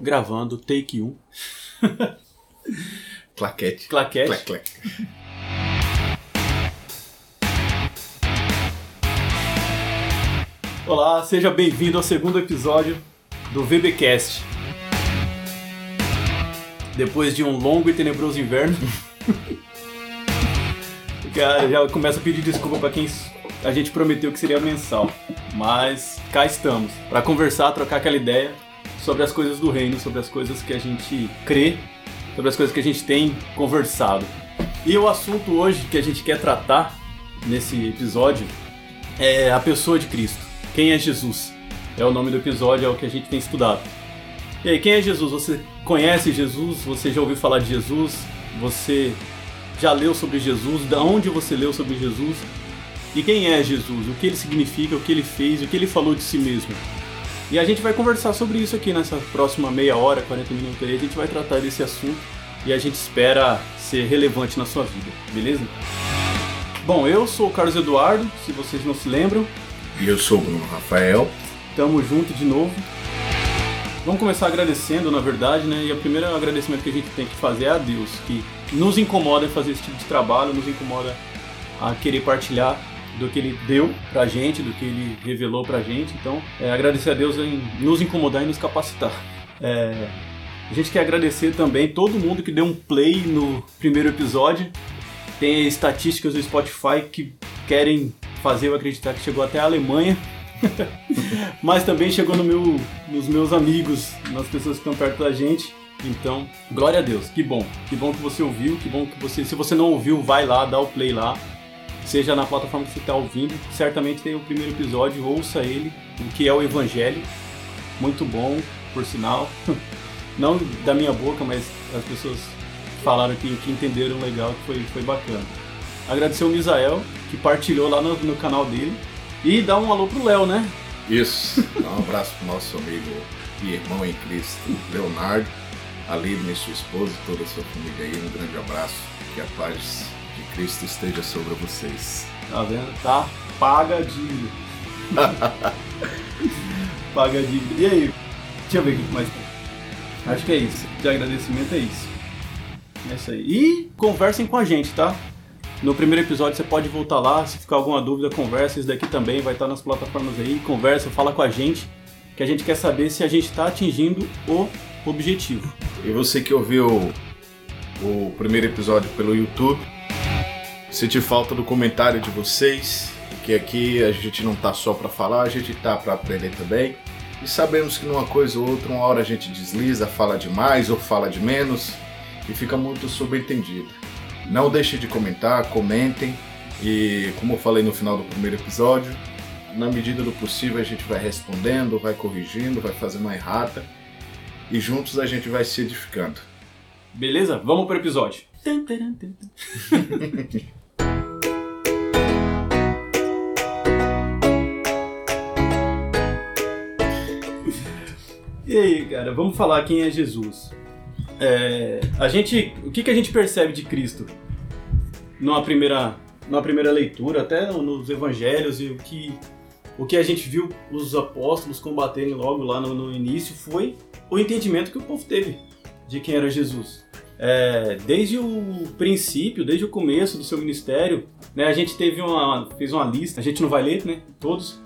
Gravando, take 1. Claquete. Claquete. Clac, clac. Olá, seja bem-vindo ao segundo episódio do VBcast. Depois de um longo e tenebroso inverno, já, já começo a pedir desculpa para quem a gente prometeu que seria mensal, mas cá estamos para conversar, trocar aquela ideia sobre as coisas do reino, sobre as coisas que a gente crê, sobre as coisas que a gente tem conversado. E o assunto hoje que a gente quer tratar nesse episódio é a pessoa de Cristo. Quem é Jesus? É o nome do episódio, é o que a gente tem estudado. E aí, quem é Jesus? Você conhece Jesus? Você já ouviu falar de Jesus? Você já leu sobre Jesus? Da onde você leu sobre Jesus? E quem é Jesus? O que ele significa? O que ele fez? O que ele falou de si mesmo? E a gente vai conversar sobre isso aqui nessa próxima meia hora, 40 minutos aí. A gente vai tratar desse assunto e a gente espera ser relevante na sua vida, beleza? Bom, eu sou o Carlos Eduardo, se vocês não se lembram. E eu sou o Bruno Rafael. Tamo junto de novo. Vamos começar agradecendo, na verdade, né? E o primeiro agradecimento que a gente tem que fazer é a Deus, que nos incomoda em fazer esse tipo de trabalho, nos incomoda a querer partilhar do que ele deu pra gente, do que ele revelou pra gente. Então, é, agradecer a Deus em nos incomodar e nos capacitar. É, a gente quer agradecer também todo mundo que deu um play no primeiro episódio. Tem estatísticas do Spotify que querem fazer eu acreditar que chegou até a Alemanha. Mas também chegou no meu, nos meus amigos, nas pessoas que estão perto da gente. Então, glória a Deus, que bom. Que bom que você ouviu, que bom que você. Se você não ouviu, vai lá, dá o play lá. Seja na plataforma que você está ouvindo, certamente tem o primeiro episódio, ouça ele, o que é o Evangelho. Muito bom, por sinal. Não da minha boca, mas as pessoas falaram que, que entenderam legal, que foi, foi bacana. Agradecer o Misael, que partilhou lá no, no canal dele. E dar um alô pro Léo, né? Isso. Dá um abraço pro nosso amigo e irmão em Cristo, Leonardo, Aline, sua esposa e toda a sua família aí. Um grande abraço. Que a paz Cristo esteja sobre vocês. Tá vendo? Tá paga de. paga de. E aí? Deixa eu ver o que mais tem. Acho que é isso. De agradecimento é isso. É isso aí. E conversem com a gente, tá? No primeiro episódio você pode voltar lá, se ficar alguma dúvida, conversa. Isso daqui também vai estar nas plataformas aí. Conversa, fala com a gente, que a gente quer saber se a gente está atingindo o objetivo. E você que ouviu o primeiro episódio pelo YouTube, senti falta do comentário de vocês, que aqui a gente não tá só para falar, a gente tá para aprender também. E sabemos que numa coisa ou outra, uma hora a gente desliza, fala demais ou fala de menos e fica muito subentendido. Não deixem de comentar, comentem e, como eu falei no final do primeiro episódio, na medida do possível a gente vai respondendo, vai corrigindo, vai fazendo uma errata e juntos a gente vai se edificando. Beleza? Vamos pro episódio. E aí, cara, vamos falar quem é Jesus. É, a gente, o que, que a gente percebe de Cristo numa primeira, numa primeira leitura, até nos Evangelhos e o que o que a gente viu os apóstolos combaterem logo lá no, no início foi o entendimento que o povo teve de quem era Jesus. É, desde o princípio, desde o começo do seu ministério, né, a gente teve uma, fez uma lista, a gente não vai ler, né, todos,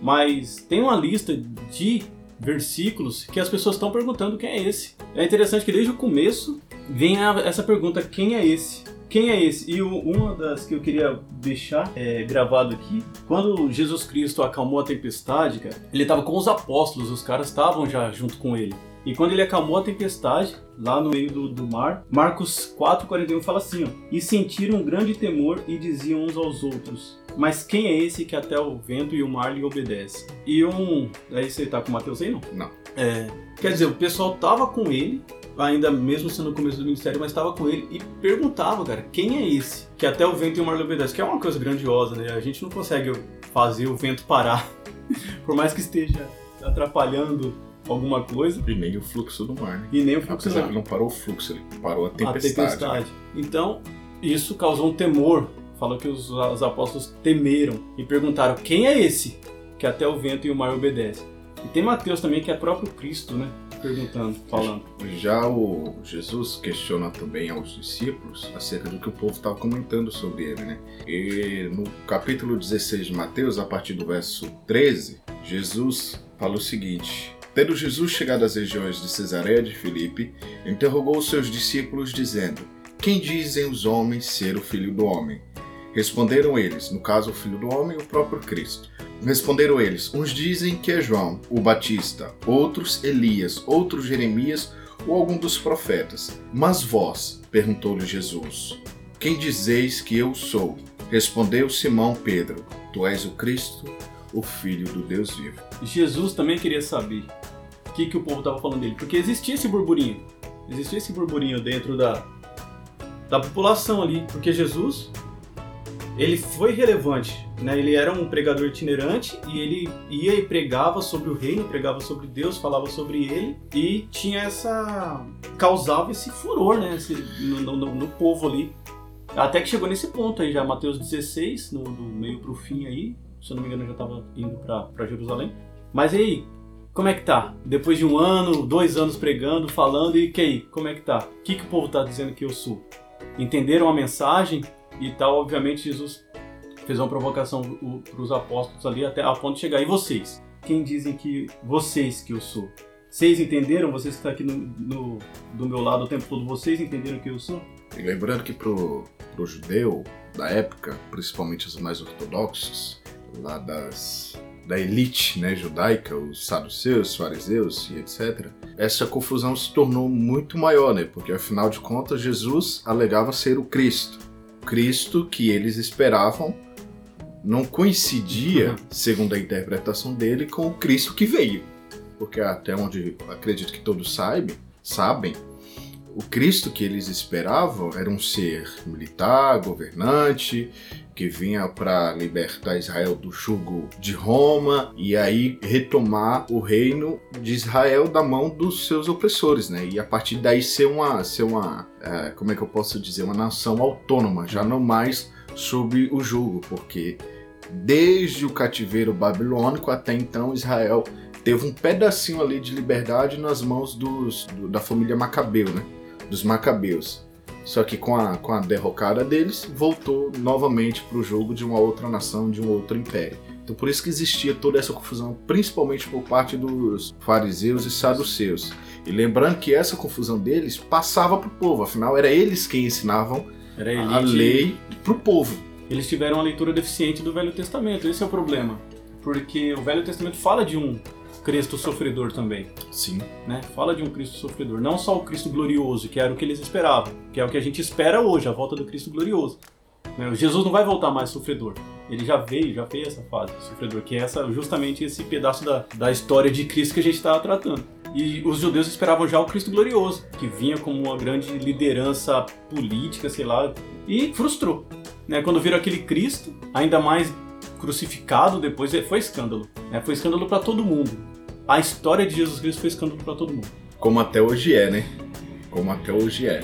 mas tem uma lista de versículos que as pessoas estão perguntando quem é esse. É interessante que desde o começo vem a, essa pergunta: quem é esse? Quem é esse? E o, uma das que eu queria deixar é, gravado aqui, quando Jesus Cristo acalmou a tempestade, cara, ele estava com os apóstolos, os caras estavam já junto com ele. E quando ele acalmou a tempestade, lá no meio do, do mar, Marcos 4,41 fala assim: ó, E sentiram um grande temor e diziam uns aos outros: Mas quem é esse que até o vento e o mar lhe obedece? E um. Aí você tá com o Mateus aí, não? Não. É, quer dizer, o pessoal tava com ele, ainda mesmo sendo no começo do ministério, mas estava com ele e perguntava, cara, quem é esse? Que até o vento e o mar lhe obedece, que é uma coisa grandiosa, né? A gente não consegue fazer o vento parar, por mais que esteja atrapalhando alguma coisa. E nem o fluxo do mar, né? E nem o fluxo Apesar do mar. não parou o fluxo, ele parou a A tempestade. tempestade. Então, isso causou um temor. Falou que os, os apóstolos temeram e perguntaram: quem é esse que até o vento e o mar obedecem? E tem Mateus também, que é próprio Cristo, né? Perguntando, falando. Já o Jesus questiona também aos discípulos acerca do que o povo estava comentando sobre ele, né? E no capítulo 16 de Mateus, a partir do verso 13, Jesus fala o seguinte: Tendo Jesus chegado às regiões de Cesareia de Filipe, interrogou os seus discípulos, dizendo: Quem dizem os homens ser o filho do homem? Responderam eles, no caso o filho do homem, o próprio Cristo. Responderam eles: Uns dizem que é João, o Batista, outros Elias, outros Jeremias ou algum dos profetas. Mas vós, perguntou-lhe Jesus, quem dizeis que eu sou? Respondeu Simão Pedro: Tu és o Cristo, o Filho do Deus vivo. Jesus também queria saber o que, que o povo estava falando dele, porque existia esse burburinho, existia esse burburinho dentro da, da população ali, porque Jesus ele foi relevante, né? Ele era um pregador itinerante e ele ia e pregava sobre o reino, pregava sobre Deus, falava sobre ele e tinha essa causava esse furor, né? Esse, no, no, no, povo ali. Até que chegou nesse ponto aí já, Mateus 16, no, do meio pro fim aí, se eu não me engano já estava indo para Jerusalém. Mas aí, como é que tá? Depois de um ano, dois anos pregando, falando, e que aí, como é que tá? O que, que o povo tá dizendo que eu sou? Entenderam a mensagem? E tal, obviamente Jesus fez uma provocação para os apóstolos ali até a ponto de chegar. E vocês? Quem dizem que vocês que eu sou? Vocês entenderam? Vocês que estão aqui no, no, do meu lado o tempo todo, vocês entenderam que eu sou? E lembrando que pro, pro judeu da época, principalmente os mais ortodoxos, lá das da elite né, judaica, os saduceus, fariseus e etc., essa confusão se tornou muito maior, né? Porque afinal de contas Jesus alegava ser o Cristo. Cristo que eles esperavam não coincidia, uhum. segundo a interpretação dele, com o Cristo que veio. Porque até onde acredito que todos saibam, sabem, o Cristo que eles esperavam era um ser militar, governante, que vinha para libertar Israel do jugo de Roma e aí retomar o reino de Israel da mão dos seus opressores, né? E a partir daí ser uma, ser uma, é, como é que eu posso dizer, uma nação autônoma, já não mais sob o jugo, porque desde o cativeiro babilônico até então Israel teve um pedacinho ali de liberdade nas mãos dos, do, da família Macabeu, né? Dos Macabeus. Só que com a, com a derrocada deles, voltou novamente para o jogo de uma outra nação, de um outro império. Então por isso que existia toda essa confusão, principalmente por parte dos fariseus e saduceus. E lembrando que essa confusão deles passava para o povo, afinal era eles quem ensinavam a lei para o povo. Eles tiveram uma leitura deficiente do Velho Testamento, esse é o problema. Porque o Velho Testamento fala de um Cristo sofredor também. Sim. Né? Fala de um Cristo sofredor. Não só o Cristo glorioso, que era o que eles esperavam, que é o que a gente espera hoje, a volta do Cristo glorioso. Né? Jesus não vai voltar mais sofredor. Ele já veio, já fez essa fase sofredor, que é essa, justamente esse pedaço da, da história de Cristo que a gente estava tratando. E os judeus esperavam já o Cristo glorioso, que vinha como uma grande liderança política, sei lá, e frustrou. Né? Quando viram aquele Cristo, ainda mais crucificado depois, foi escândalo. Né? Foi escândalo para todo mundo a história de Jesus Cristo foi escândalo para todo mundo. Como até hoje é, né? Como até hoje é.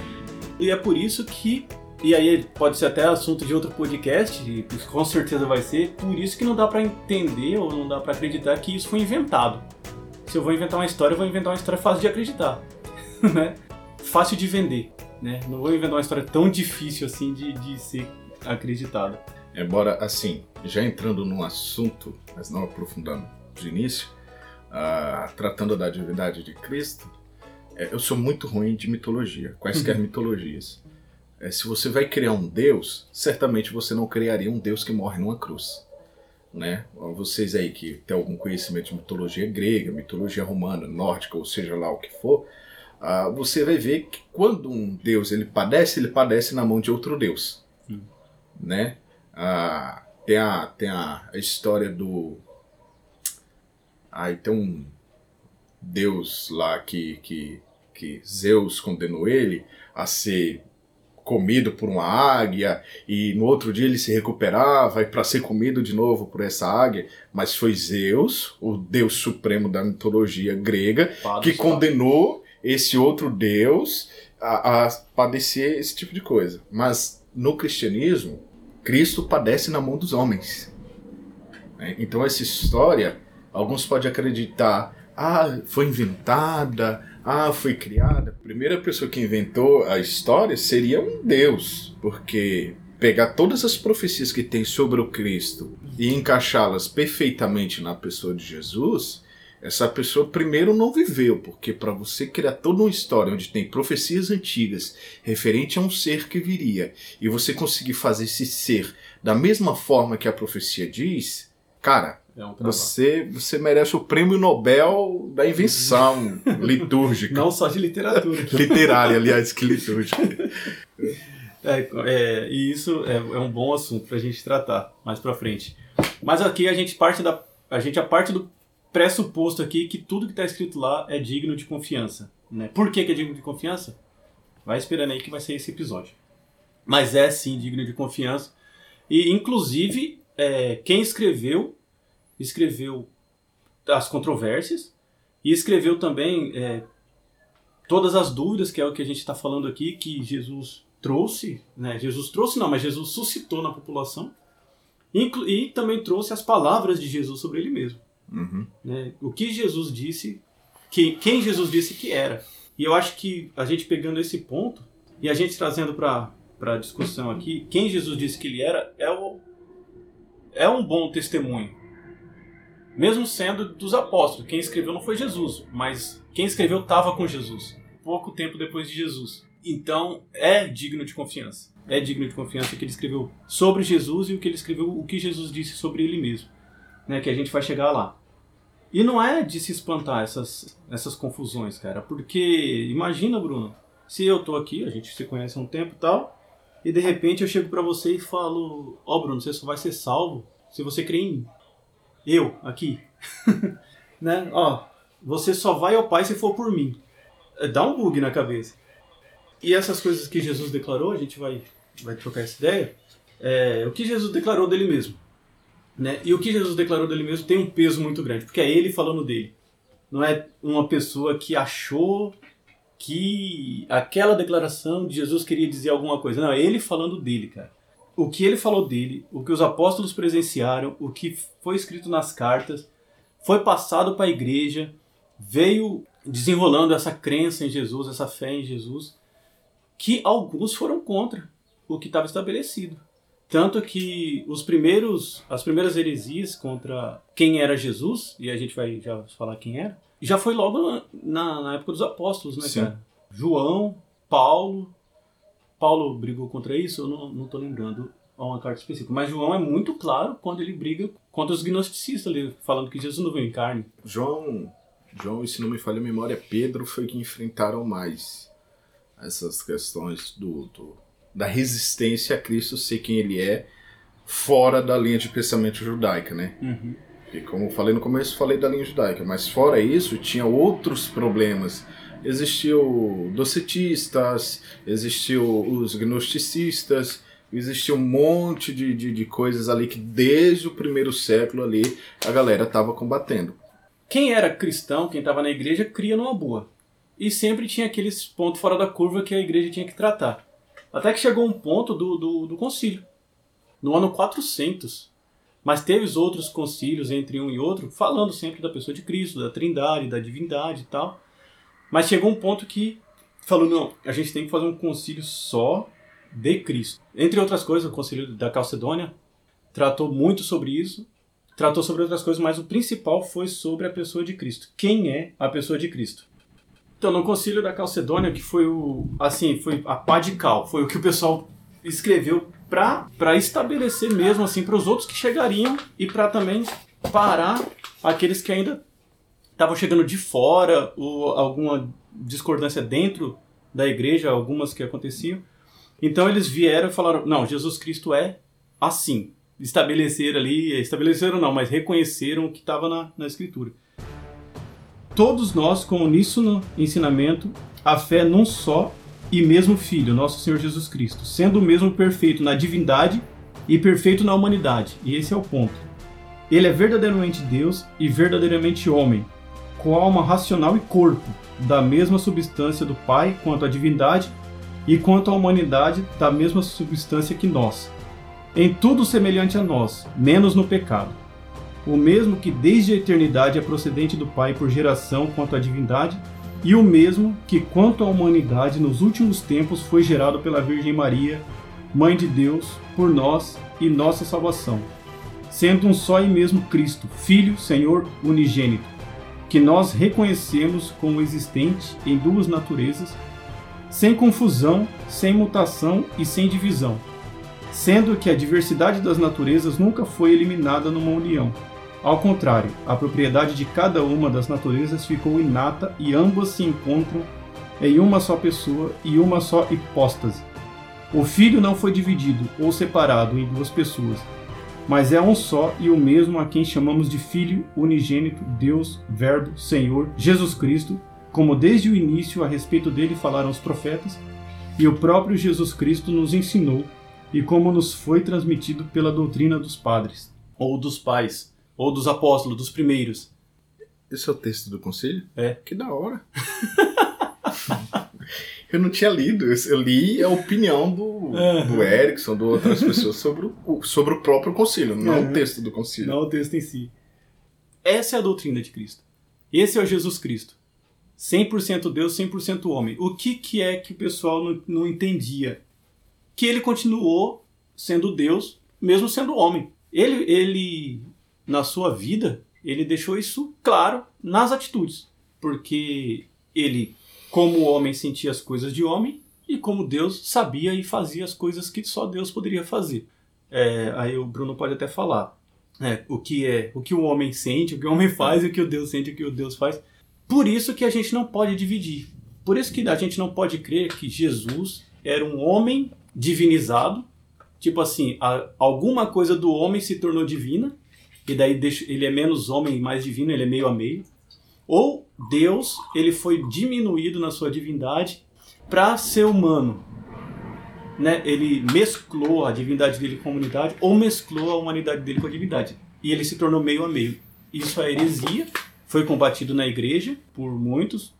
E é por isso que e aí pode ser até assunto de outro podcast, e com certeza vai ser, por isso que não dá para entender ou não dá para acreditar que isso foi inventado. Se eu vou inventar uma história, eu vou inventar uma história fácil de acreditar, né? Fácil de vender, né? Não vou inventar uma história tão difícil assim de, de ser acreditada. Embora, assim, já entrando no assunto, mas não aprofundando de início, tratando da divindade de Cristo, é, eu sou muito ruim de mitologia, quaisquer uhum. mitologias. É, se você vai criar um Deus, certamente você não criaria um Deus que morre numa cruz. Né? Vocês aí que têm algum conhecimento de mitologia grega, mitologia romana, nórdica, ou seja lá o que for, uh, você vai ver que quando um Deus ele padece, ele padece na mão de outro Deus. Uhum. Né? Uh, tem a, tem a história do Aí tem um deus lá que, que, que Zeus condenou ele a ser comido por uma águia e no outro dia ele se recuperava para ser comido de novo por essa águia, mas foi Zeus, o deus supremo da mitologia grega, que condenou esse outro deus a, a padecer esse tipo de coisa. Mas no cristianismo, Cristo padece na mão dos homens. Então essa história Alguns podem acreditar, ah, foi inventada, ah, foi criada. A primeira pessoa que inventou a história seria um Deus, porque pegar todas as profecias que tem sobre o Cristo e encaixá-las perfeitamente na pessoa de Jesus, essa pessoa primeiro não viveu, porque para você criar toda uma história onde tem profecias antigas referente a um ser que viria e você conseguir fazer esse ser da mesma forma que a profecia diz, cara, é um você, você merece o prêmio Nobel da invenção litúrgica. Não só de literatura. Literária, aliás, que litúrgica. É, é, e isso é, é, um bom assunto para a gente tratar mais para frente. Mas aqui a gente parte da a gente a parte do pressuposto aqui que tudo que está escrito lá é digno de confiança. Né? Por que, que é digno de confiança? Vai esperando aí que vai ser esse episódio. Mas é sim digno de confiança. E inclusive é, quem escreveu escreveu as controvérsias e escreveu também é, todas as dúvidas, que é o que a gente está falando aqui, que Jesus trouxe, né? Jesus trouxe não, mas Jesus suscitou na população e, também trouxe as palavras de Jesus sobre ele mesmo. Uhum. Né? O que Jesus disse, que, quem Jesus disse que era. E eu acho que a gente pegando esse ponto e a gente trazendo para a discussão aqui, quem Jesus disse que ele era é, o, é um bom testemunho mesmo sendo dos apóstolos. Quem escreveu não foi Jesus, mas quem escreveu estava com Jesus, pouco tempo depois de Jesus. Então é digno de confiança. É digno de confiança que ele escreveu sobre Jesus e o que ele escreveu, o que Jesus disse sobre ele mesmo, né? Que a gente vai chegar lá. E não é de se espantar essas, essas confusões, cara, porque imagina, Bruno, se eu tô aqui, a gente se conhece há um tempo e tal, e de repente eu chego para você e falo: Ó, oh, Bruno, você só vai ser salvo se você crer em mim eu aqui, né? Ó, você só vai ao Pai se for por mim. É, dá um bug na cabeça. E essas coisas que Jesus declarou, a gente vai, vai trocar essa ideia. É, o que Jesus declarou dele mesmo. Né? E o que Jesus declarou dele mesmo tem um peso muito grande, porque é ele falando dele. Não é uma pessoa que achou que aquela declaração de Jesus queria dizer alguma coisa. Não, é ele falando dele, cara o que ele falou dele, o que os apóstolos presenciaram, o que foi escrito nas cartas, foi passado para a igreja, veio desenrolando essa crença em Jesus, essa fé em Jesus, que alguns foram contra o que estava estabelecido. Tanto que os primeiros, as primeiras heresias contra quem era Jesus, e a gente vai já falar quem era, já foi logo na, na época dos apóstolos, né, Sim. cara? João, Paulo, Paulo brigou contra isso, eu não, não tô lembrando uma carta específica. Mas João é muito claro quando ele briga contra os gnosticistas ali, falando que Jesus não veio em carne. João, João, e se não me falha a memória, Pedro foi que enfrentaram mais essas questões do, do, da resistência a Cristo ser quem ele é, fora da linha de pensamento judaica, né? Uhum. E como falei no começo, falei da linha judaica, mas fora isso, tinha outros problemas existiu docetistas, existiu os gnosticistas, existiu um monte de, de, de, coisas ali que desde o primeiro século ali a galera estava combatendo. Quem era cristão, quem estava na igreja, cria numa boa. E sempre tinha aqueles pontos fora da curva que a igreja tinha que tratar. Até que chegou um ponto do, do, do concílio, no ano 400. Mas teve os outros concílios entre um e outro, falando sempre da pessoa de Cristo, da trindade, da divindade e tal. Mas chegou um ponto que falou: não, a gente tem que fazer um concílio só de Cristo. Entre outras coisas, o concílio da Calcedônia tratou muito sobre isso, tratou sobre outras coisas, mas o principal foi sobre a pessoa de Cristo. Quem é a pessoa de Cristo? Então, no concílio da Calcedônia, que foi o assim, foi a pá de cal, foi o que o pessoal escreveu para estabelecer mesmo assim para os outros que chegariam e para também parar aqueles que ainda estavam chegando de fora, ou alguma discordância dentro da igreja, algumas que aconteciam. Então eles vieram e falaram: não, Jesus Cristo é assim. Estabeleceram ali, estabeleceram não, mas reconheceram o que estava na, na Escritura. Todos nós, com uníssono ensinamento, a fé num só e mesmo Filho, nosso Senhor Jesus Cristo, sendo o mesmo perfeito na divindade e perfeito na humanidade. E esse é o ponto. Ele é verdadeiramente Deus e verdadeiramente homem, com alma racional e corpo, da mesma substância do Pai quanto à divindade, e quanto à humanidade, da mesma substância que nós. Em tudo semelhante a nós, menos no pecado. o mesmo que desde a eternidade é procedente do Pai por geração quanto à divindade, e o mesmo que quanto à humanidade nos últimos tempos foi gerado pela Virgem Maria, Mãe de Deus, por nós e nossa salvação, sendo um só e mesmo Cristo, Filho, Senhor unigênito, que nós reconhecemos como existente em duas naturezas, sem confusão, sem mutação e sem divisão, sendo que a diversidade das naturezas nunca foi eliminada numa união ao contrário, a propriedade de cada uma das naturezas ficou inata e ambas se encontram em uma só pessoa e uma só hipóstase. O Filho não foi dividido ou separado em duas pessoas, mas é um só e o mesmo a quem chamamos de Filho unigênito, Deus, Verbo, Senhor, Jesus Cristo, como desde o início a respeito dele falaram os profetas, e o próprio Jesus Cristo nos ensinou, e como nos foi transmitido pela doutrina dos padres, ou dos pais, ou dos apóstolos, dos primeiros. Esse é o texto do concílio? É. Que da hora. eu não tinha lido. Eu li a opinião do, uhum. do Erickson, de outras pessoas, sobre o, sobre o próprio concílio, não uhum. o texto do concílio. Não o texto em si. Essa é a doutrina de Cristo. Esse é o Jesus Cristo. 100% Deus, 100% homem. O que, que é que o pessoal não, não entendia? Que ele continuou sendo Deus, mesmo sendo homem. Ele, ele na sua vida, ele deixou isso claro nas atitudes. Porque ele, como homem, sentia as coisas de homem e como Deus sabia e fazia as coisas que só Deus poderia fazer. É, aí o Bruno pode até falar né, o que é o que o homem sente, o que o homem faz, o que o Deus sente, o que o Deus faz. Por isso que a gente não pode dividir. Por isso que a gente não pode crer que Jesus era um homem divinizado, tipo assim, a, alguma coisa do homem se tornou divina e daí deixa, ele é menos homem e mais divino, ele é meio a meio. Ou Deus, ele foi diminuído na sua divindade para ser humano. Né? Ele mesclou a divindade dele com a humanidade, ou mesclou a humanidade dele com a divindade. E ele se tornou meio a meio. Isso é heresia, foi combatido na igreja por muitos,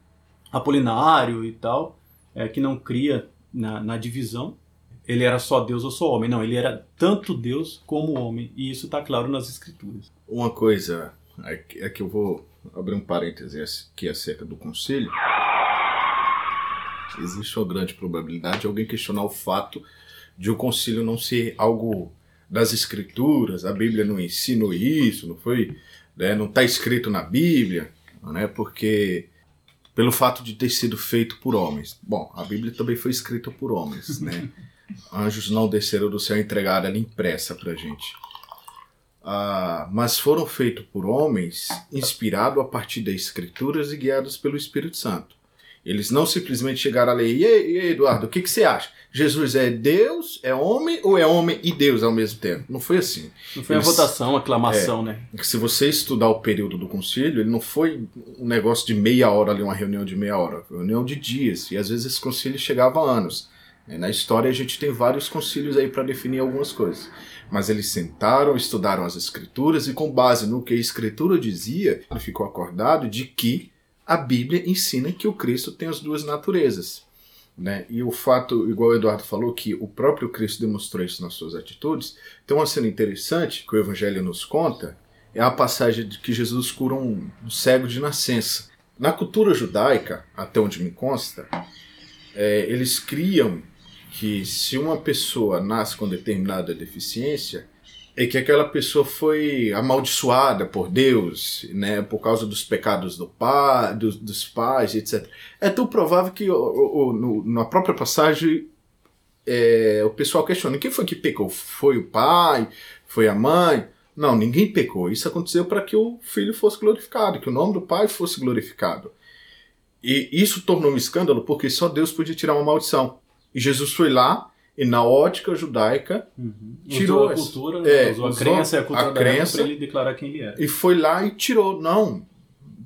Apolinário e tal, é, que não cria na, na divisão ele era só Deus ou só homem. Não, ele era tanto Deus como homem. E isso está claro nas Escrituras. Uma coisa é que eu vou abrir um parêntese aqui acerca do conselho. Existe uma grande probabilidade de alguém questionar o fato de o concílio não ser algo das escrituras, a Bíblia não ensina isso, não foi, né, não está escrito na Bíblia, né, porque pelo fato de ter sido feito por homens. Bom, a Bíblia também foi escrita por homens, né? Anjos não desceram do céu e entregaram ela impressa para gente. Ah, mas foram feitos por homens inspirados a partir das Escrituras e guiados pelo Espírito Santo. Eles não simplesmente chegaram a ler, e aí, Eduardo, o que, que você acha? Jesus é Deus, é homem ou é homem e Deus ao mesmo tempo? Não foi assim. Não foi Eles, a votação, a aclamação, é, né? Se você estudar o período do concílio, ele não foi um negócio de meia hora ali, uma reunião de meia hora, foi uma reunião de dias. E às vezes esse concílio chegava a anos. Na história a gente tem vários concílios aí para definir algumas coisas. Mas eles sentaram, estudaram as escrituras e com base no que a escritura dizia, ele ficou acordado de que a Bíblia ensina que o Cristo tem as duas naturezas. Né? E o fato, igual o Eduardo falou, que o próprio Cristo demonstrou isso nas suas atitudes, tem uma cena interessante que o Evangelho nos conta, é a passagem de que Jesus cura um, um cego de nascença. Na cultura judaica, até onde me consta, é, eles criam que se uma pessoa nasce com determinada deficiência, é que aquela pessoa foi amaldiçoada por Deus, né, por causa dos pecados do pai, dos, dos pais, etc. É tão provável que o, o, no, na própria passagem é, o pessoal questiona quem foi que pecou? Foi o pai? Foi a mãe? Não, ninguém pecou. Isso aconteceu para que o filho fosse glorificado, que o nome do pai fosse glorificado. E isso tornou um escândalo porque só Deus podia tirar uma maldição. E Jesus foi lá e na ótica judaica uhum. tirou a cultura, né? é, usou a crença a cultura a crença, para ele declarar quem ele era. E foi lá e tirou. Não,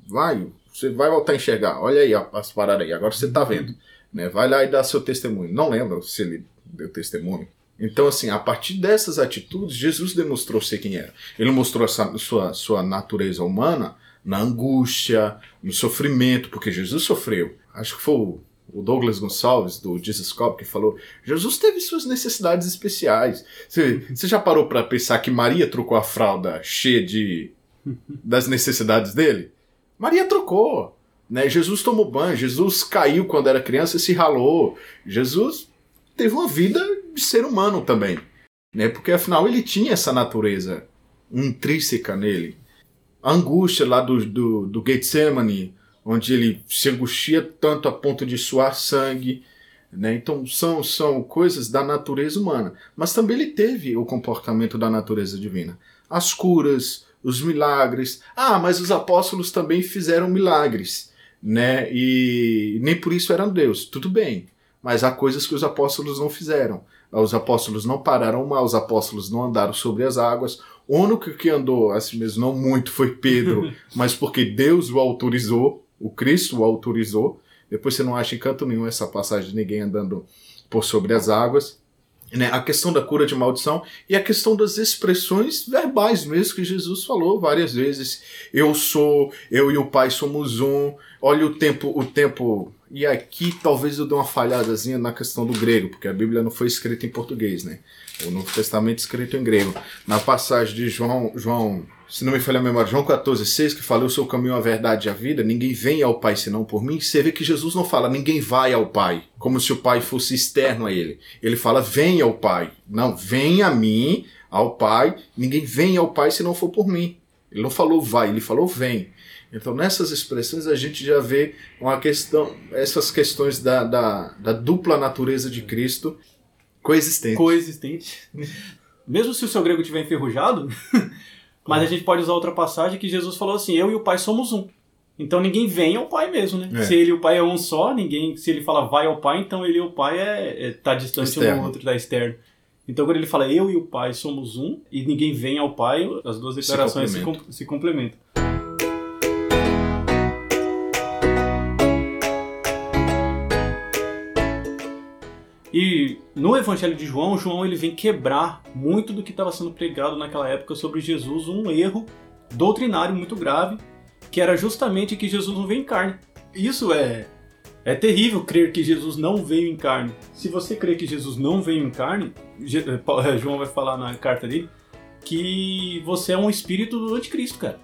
vai, você vai voltar a enxergar. Olha aí as paradas aí, agora você está uhum. vendo. Né? Vai lá e dá seu testemunho. Não lembro se ele deu testemunho. Então, assim, a partir dessas atitudes, Jesus demonstrou ser quem era. Ele mostrou essa, sua, sua natureza humana na angústia, no sofrimento, porque Jesus sofreu. Acho que foi o o Douglas Gonçalves, do Jesus Cop, que falou: Jesus teve suas necessidades especiais. Você, já parou para pensar que Maria trocou a fralda cheia de das necessidades dele? Maria trocou. Né? Jesus tomou banho, Jesus caiu quando era criança e se ralou. Jesus teve uma vida de ser humano também. Né? Porque afinal ele tinha essa natureza intrínseca nele. A angústia lá do, do, do Getsemane, onde ele se angustia tanto a ponto de suar sangue. Né? Então são, são coisas da natureza humana. Mas também ele teve o comportamento da natureza divina. As curas, os milagres. Ah, mas os apóstolos também fizeram milagres. Né? E nem por isso eram Deus. Tudo bem. Mas há coisas que os apóstolos não fizeram. Os apóstolos não pararam mal, os apóstolos não andaram sobre as águas. O único que andou, assim mesmo, não muito, foi Pedro, mas porque Deus o autorizou, o Cristo o autorizou. Depois você não acha em canto nenhum essa passagem de ninguém andando por sobre as águas. Né, a questão da cura de maldição e a questão das expressões verbais mesmo que Jesus falou várias vezes. Eu sou, eu e o Pai somos um. Olha o tempo, o tempo. E aqui talvez eu dê uma falhadazinha na questão do grego, porque a Bíblia não foi escrita em português, né? O Novo Testamento escrito em grego. Na passagem de João, João se não me falha a memória, João 14, 6, que fala: Eu sou o caminho, a verdade e a vida, ninguém vem ao Pai senão por mim. Você vê que Jesus não fala ninguém vai ao Pai, como se o Pai fosse externo a ele. Ele fala: Vem ao Pai. Não, vem a mim, ao Pai, ninguém vem ao Pai se não for por mim. Ele não falou vai, ele falou vem. Então, nessas expressões, a gente já vê uma questão, essas questões da, da, da dupla natureza de Cristo coexistente. Coexistente. Mesmo se o seu grego estiver enferrujado. Mas a gente pode usar outra passagem que Jesus falou assim: Eu e o Pai somos um. Então ninguém vem ao Pai mesmo, né? É. Se ele e o Pai é um só, ninguém. Se ele fala vai ao Pai, então ele e o Pai é, é tá distante externo. um do outro, tá externo. Então quando ele fala eu e o Pai somos um e ninguém vem ao Pai, as duas declarações se, complementam. Se, se complementam. E no Evangelho de João, João ele vem quebrar muito do que estava sendo pregado naquela época sobre Jesus, um erro doutrinário muito grave, que era justamente que Jesus não veio em carne. Isso é é terrível crer que Jesus não veio em carne. Se você crer que Jesus não veio em carne, eh, João vai falar na carta dele que você é um espírito do anticristo, cara.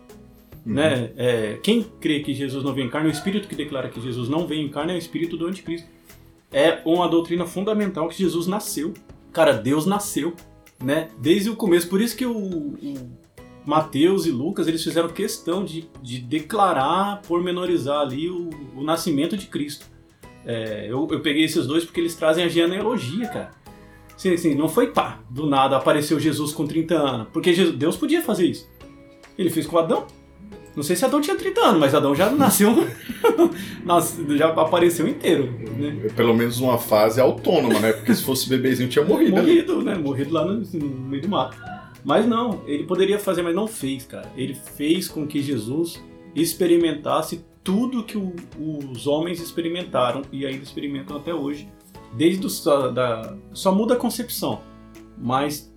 Uhum. Né? É, quem crê que Jesus não veio em carne, o espírito que declara que Jesus não veio em carne é o espírito do anticristo é uma doutrina fundamental que Jesus nasceu. Cara, Deus nasceu, né? Desde o começo. Por isso que o, o Mateus e Lucas eles fizeram questão de, de declarar, pormenorizar ali o, o nascimento de Cristo. É, eu, eu peguei esses dois porque eles trazem a genealogia, cara. Sim, sim, não foi pá, do nada apareceu Jesus com 30 anos. Porque Jesus, Deus podia fazer isso. Ele fez com Adão. Não sei se Adão tinha 30 anos, mas Adão já nasceu. já apareceu inteiro. Né? Pelo menos uma fase autônoma, né? Porque se fosse bebezinho tinha morrido. Morrido, né? Morrido lá no, no meio do mato. Mas não, ele poderia fazer, mas não fez, cara. Ele fez com que Jesus experimentasse tudo que o, os homens experimentaram e ainda experimentam até hoje. Desde o, da, só muda a concepção, mas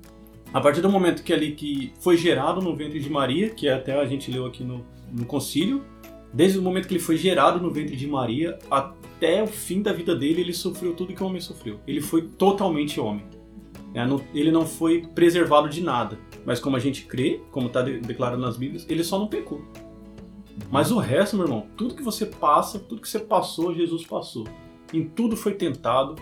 a partir do momento que ali que foi gerado no ventre de Maria, que até a gente leu aqui no, no concílio, desde o momento que ele foi gerado no ventre de Maria até o fim da vida dele, ele sofreu tudo que o homem sofreu. Ele foi totalmente homem. É, ele não foi preservado de nada. Mas como a gente crê, como está declarado nas Bíblias, ele só não pecou. Mas o resto, meu irmão, tudo que você passa, tudo que você passou, Jesus passou. Em tudo foi tentado,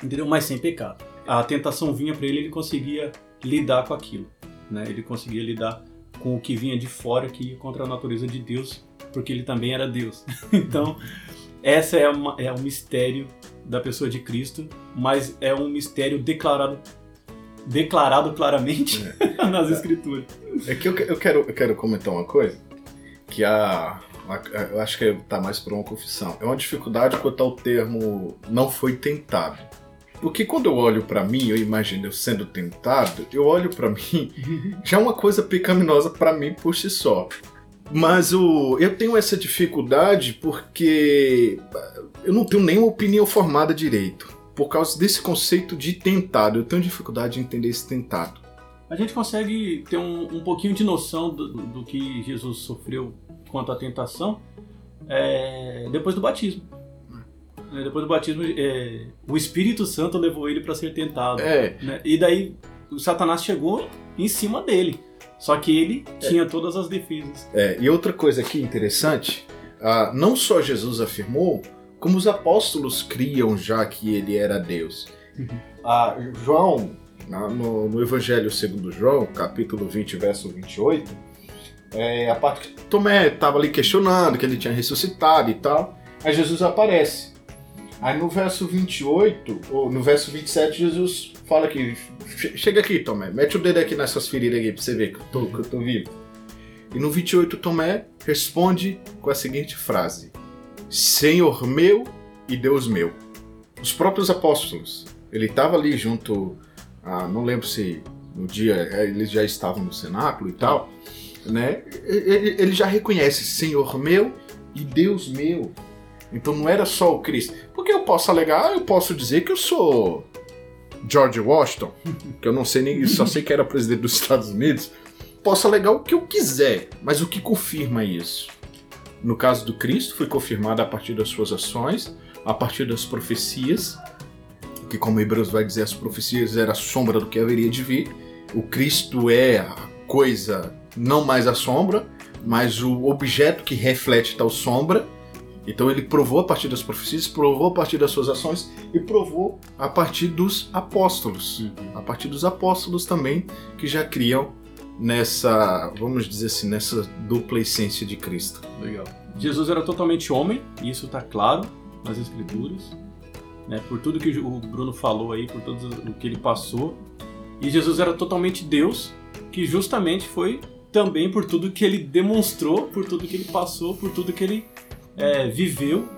entendeu? Mas sem pecado. A tentação vinha para ele, ele conseguia lidar com aquilo. Né? Ele conseguia lidar com o que vinha de fora, que ia contra a natureza de Deus, porque ele também era Deus. então, essa é, uma, é um mistério da pessoa de Cristo, mas é um mistério declarado declarado claramente é. nas escrituras. É que eu, eu, quero, eu quero comentar uma coisa, que a, a eu acho que tá mais para uma confissão. É uma dificuldade quanto ao termo não foi tentado. Porque quando eu olho para mim, eu imagino eu sendo tentado, eu olho para mim, já é uma coisa pecaminosa para mim por si só. Mas o, eu tenho essa dificuldade porque eu não tenho nenhuma opinião formada direito. Por causa desse conceito de tentado, eu tenho dificuldade de entender esse tentado. A gente consegue ter um, um pouquinho de noção do, do, que Jesus sofreu quanto à tentação é, depois do batismo. Né? Depois do batismo, é, o Espírito Santo levou ele para ser tentado. É. Né? E daí o Satanás chegou em cima dele. Só que ele tinha todas as defesas. É, e outra coisa aqui interessante, ah, não só Jesus afirmou, como os apóstolos criam já que ele era Deus. Ah, João, no, no Evangelho segundo João, capítulo 20, verso 28, é a parte que Tomé estava ali questionando que ele tinha ressuscitado e tal. Aí Jesus aparece. Aí no verso 28, ou no verso 27, Jesus fala "Che- chega aqui, Tomé, mete o dedo aqui nessas feridas aqui pra você ver que eu tô, que eu tô vivo. E no 28, Tomé responde com a seguinte frase: Senhor meu e Deus meu. Os próprios apóstolos, ele estava ali junto, não lembro se no dia eh, eles já estavam no cenáculo e tal, né? Ele já reconhece Senhor meu e Deus meu. Então não era só o Cristo. Porque eu posso alegar, eu posso dizer que eu sou George Washington, que eu não sei nem, só sei que era presidente dos Estados Unidos. Posso alegar o que eu quiser, mas o que confirma isso? No caso do Cristo, foi confirmado a partir das suas ações, a partir das profecias, que como Hebreus vai dizer, as profecias eram a sombra do que haveria de vir. O Cristo é a coisa, não mais a sombra, mas o objeto que reflete tal sombra. Então ele provou a partir das profecias, provou a partir das suas ações e provou a partir dos apóstolos. A partir dos apóstolos também, que já criam nessa, vamos dizer assim, nessa dupla essência de Cristo. Legal. Jesus era totalmente homem, e isso está claro nas escrituras, né? Por tudo que o Bruno falou aí, por tudo o que ele passou. E Jesus era totalmente Deus, que justamente foi também por tudo que ele demonstrou, por tudo que ele passou, por tudo que ele é, viveu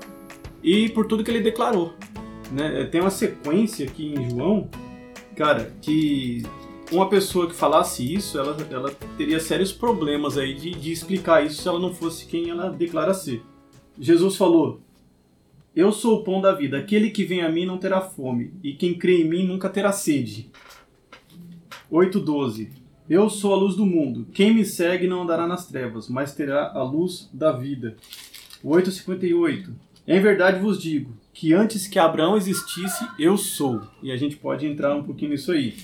e por tudo que ele declarou. Né? Tem uma sequência aqui em João, cara, que uma pessoa que falasse isso, ela, ela teria sérios problemas aí de, de explicar isso se ela não fosse quem ela declara ser. Jesus falou: Eu sou o pão da vida. Aquele que vem a mim não terá fome, e quem crê em mim nunca terá sede. 8:12 Eu sou a luz do mundo. Quem me segue não andará nas trevas, mas terá a luz da vida. 8:58 Em verdade vos digo que antes que Abraão existisse, eu sou. E a gente pode entrar um pouquinho nisso aí.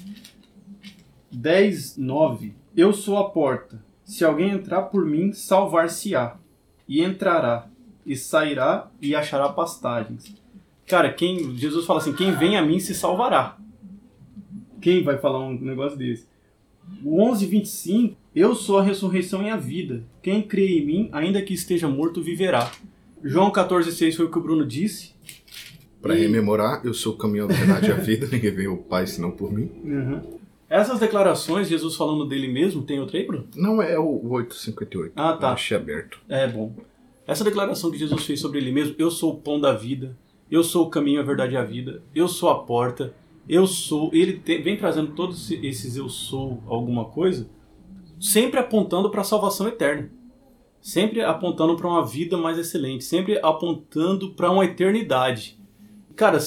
10, 9. Eu sou a porta. Se alguém entrar por mim, salvar-se-á. E entrará, e sairá, e achará pastagens. Cara, quem Jesus fala assim: quem vem a mim se salvará. Quem vai falar um negócio desse? O 11, 25. Eu sou a ressurreição e a vida. Quem crê em mim, ainda que esteja morto, viverá. João 14, 6 foi o que o Bruno disse. Para E- rememorar, eu sou o caminho, a verdade e a vida, ninguém veio ao Pai senão por mim. Uhum. Essas declarações, Jesus falando dele mesmo, tem outra aí, Bruno? Não é o 858. Ah, tá. Eu Achei aberto. É bom. Essa declaração que Jesus fez sobre ele mesmo, eu sou o pão da vida, eu sou o caminho, a verdade e a vida, eu sou a porta, eu sou. Ele te- vem trazendo todos esse- esses eu sou alguma coisa, sempre apontando para a salvação eterna. Sempre apontando para uma vida mais excelente, sempre apontando para uma eternidade. Cara,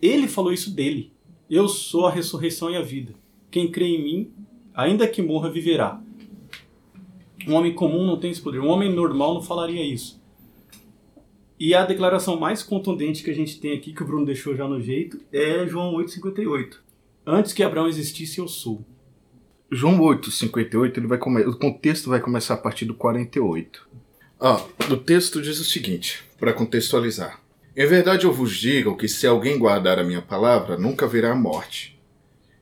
ele falou isso dele. Eu sou a ressurreição e a vida. Quem crê em mim, ainda que morra, viverá. Um homem comum não tem esse poder. Um homem normal não falaria isso. E a declaração mais contundente que a gente tem aqui, que o Bruno deixou já no jeito, é João 8,58. Antes que Abraão existisse, eu sou. João 8, 58, ele vai come... o contexto vai começar a partir do 48. Ó, o texto diz o seguinte, para contextualizar. Em verdade eu vos digo que se alguém guardar a minha palavra, nunca verá a morte.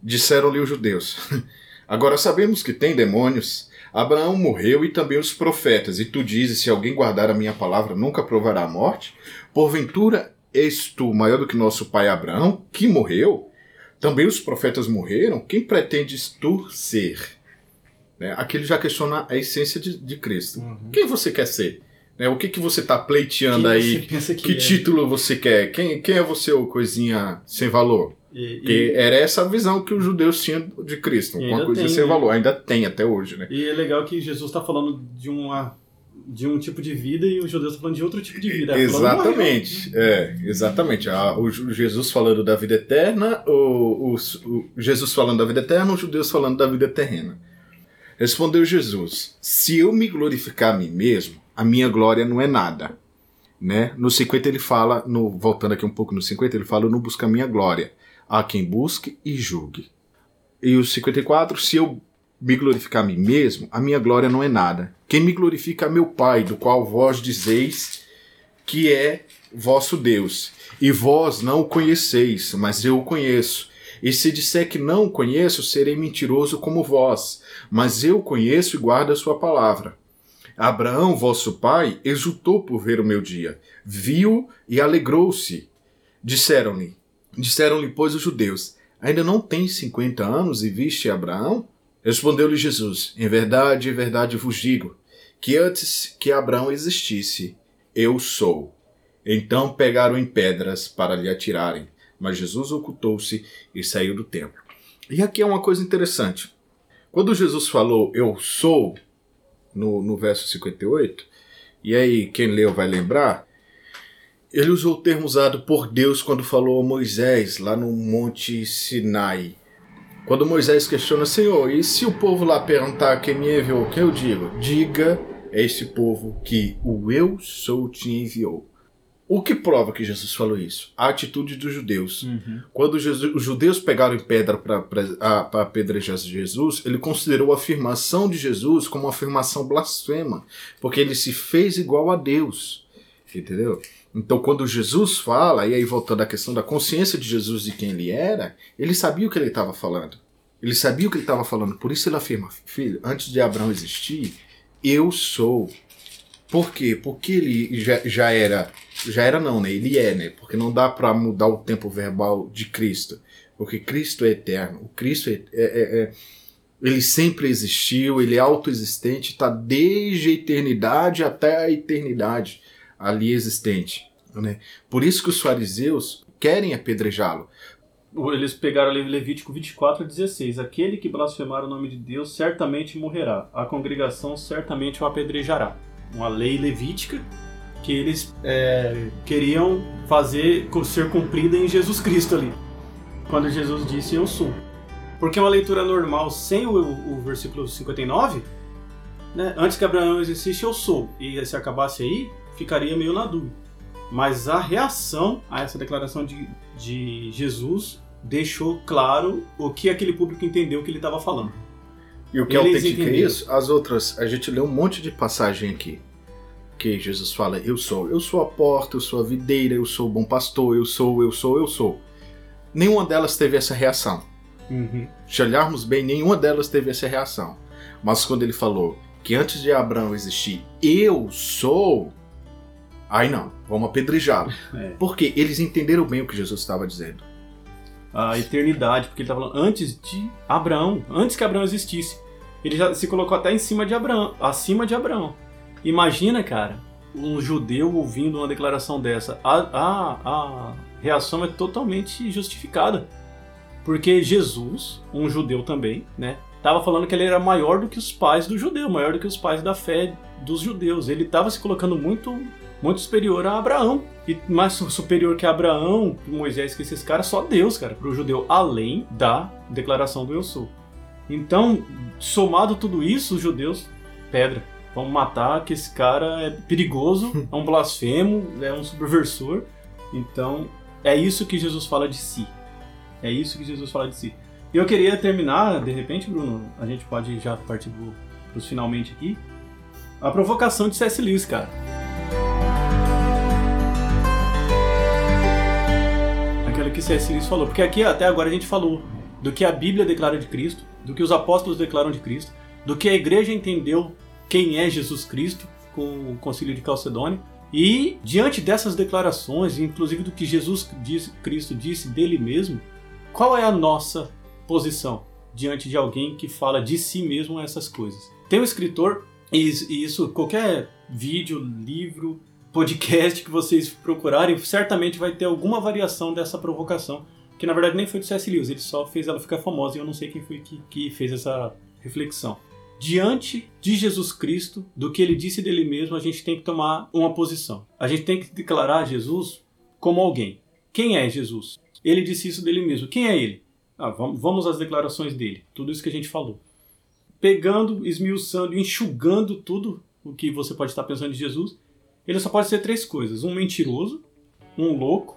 Disseram-lhe os judeus. Agora sabemos que tem demônios. Abraão morreu e também os profetas, e tu dizes: se alguém guardar a minha palavra, nunca provará a morte? Porventura és tu maior do que nosso pai Abraão, que morreu? Também os profetas morreram? Quem pretendes tu ser? Né? Aqui ele já questiona a essência de, de Cristo. Quem você quer ser? Né? O que, que você está pleiteando aí? que Que é? título você quer? Quem, quem é você, ô coisinha sem valor? E, e- era essa a visão que os judeus tinham de Cristo. Uma coisa tem, sem né? valor. Ainda tem até hoje, né? e é legal que Jesus está falando de uma de um tipo de vida e os judeus estão falando de outro tipo de vida. Falando, Exatamente, é, exatamente. Ah, o Jesus falando da vida eterna, o, o- o Jesus falando da vida eterna, os judeus falando da vida terrena. Respondeu Jesus: Se eu me glorificar a mim mesmo, a minha glória não é nada. Né? No 50 ele fala, no, voltando aqui um pouco no 50, ele fala: Eu não busco a minha glória. Há quem busque e julgue. E o 54, se eu me glorificar a mim mesmo, a minha glória não é nada. Quem me glorifica é meu Pai, do qual vós dizeis que é vosso Deus. E vós não o conheceis, mas eu o conheço. E se disser que não o conheço, serei mentiroso como vós. Mas eu o conheço e guardo a sua palavra. Abraão, vosso pai, exultou por ver o meu dia. Viu e alegrou-se. Disseram-lhe, disseram-lhe, pois, os judeus: Ainda não tens cinquenta anos e viste Abraão? Respondeu-lhe Jesus: Em verdade, em verdade vos digo, que antes que Abraão existisse, eu sou. Então pegaram em pedras para lhe atirarem, mas Jesus ocultou-se e saiu do templo. E aqui é uma coisa interessante. Quando Jesus falou eu sou, no, no verso 58, e aí quem leu vai lembrar, ele usou o termo usado por Deus quando falou a Moisés lá no Monte Sinai. Quando Moisés questiona, Senhor, e se o povo lá perguntar quem me enviou, o que eu digo? Diga a esse povo que o eu sou te enviou. O que prova que Jesus falou isso? A atitude dos judeus. Uhum. Quando Jesus, os judeus pegaram em pedra para apedrejar Jesus, ele considerou a afirmação de Jesus como uma afirmação blasfema, porque ele se fez igual a Deus. Entendeu? Então, quando Jesus fala, e aí voltando à questão da consciência de Jesus de quem ele era, ele sabia o que ele estava falando. Ele sabia o que ele estava falando. Por isso ele afirma: Filho, antes de Abraão existir, eu sou. Por quê? Porque ele já, já era. Já era, não, né? Ele é, né? Porque não dá para mudar o tempo verbal de Cristo. Porque Cristo é eterno. O Cristo é, é, é, é ele sempre existiu, ele é autoexistente, está desde a eternidade até a eternidade ali existente. Né? Por isso que os fariseus querem apedrejá-lo. Eles pegaram Levítico 24 a 16. Aquele que blasfemar o nome de Deus certamente morrerá. A congregação certamente o apedrejará. Uma lei levítica que eles é, queriam fazer ser cumprida em Jesus Cristo ali. Quando Jesus disse eu sou. Porque uma leitura normal sem o, o versículo 59, né, antes que Abraão existisse, eu sou. E se acabasse aí, ficaria meio na dúvida. Mas a reação a essa declaração de, de Jesus deixou claro o que aquele público entendeu que ele estava falando. E o que Eles autentica entenderam. isso? As outras, a gente leu um monte de passagem aqui. Que Jesus fala, eu sou, eu sou a porta, eu sou a videira, eu sou o bom pastor, eu sou, eu sou, eu sou. Nenhuma delas teve essa reação. Uhum. Se olharmos bem, nenhuma delas teve essa reação. Mas quando ele falou que antes de Abraão existir, eu sou, Aí não, vamos apedrejá-lo. É. Porque eles entenderam bem o que Jesus estava dizendo. A eternidade, porque ele estava falando antes de Abraão, antes que Abraão existisse. Ele já se colocou até em cima de Abraão, acima de Abraão. Imagina, cara, um judeu ouvindo uma declaração dessa. A, a, a reação é totalmente justificada. Porque Jesus, um judeu também, né? Estava falando que ele era maior do que os pais do judeu, maior do que os pais da fé dos judeus. Ele estava se colocando muito muito superior a Abraão. E mais superior que Abraão, Moisés, que esses caras, só Deus, cara, para o judeu, além da declaração do eu sou. Então, somado tudo isso, os judeus, pedra. Vamos matar que esse cara é perigoso, é um blasfemo, é um subversor. Então, é isso que Jesus fala de si. É isso que Jesus fala de si. E eu queria terminar, de repente, Bruno, a gente pode já partir para os finalmente aqui. A provocação de C.S. Lewis, cara. Que C.S. Lewis falou. Porque aqui até agora a gente falou do que a Bíblia declara de Cristo, do que os apóstolos declaram de Cristo, do que a igreja entendeu quem é Jesus Cristo com o Concílio de Calcedônia. E diante dessas declarações, inclusive do que Jesus disse, Cristo disse dele mesmo, qual é a nossa posição diante de alguém que fala de si mesmo essas coisas? Tem um escritor, e isso qualquer vídeo, livro, podcast que vocês procurarem, certamente vai ter alguma variação dessa provocação, que na verdade nem foi do C.S. Lewis, ele só fez ela ficar famosa e eu não sei quem foi que, que fez essa reflexão. Diante de Jesus Cristo, do que ele disse dele mesmo, a gente tem que tomar uma posição. A gente tem que declarar Jesus como alguém. Quem é Jesus? Ele disse isso dele mesmo. Quem é ele? Ah, vamos, às declarações dele. Tudo isso que a gente falou. Pegando, esmiuçando, enxugando tudo o que você pode estar pensando de Jesus ele só pode ser três coisas: um mentiroso, um louco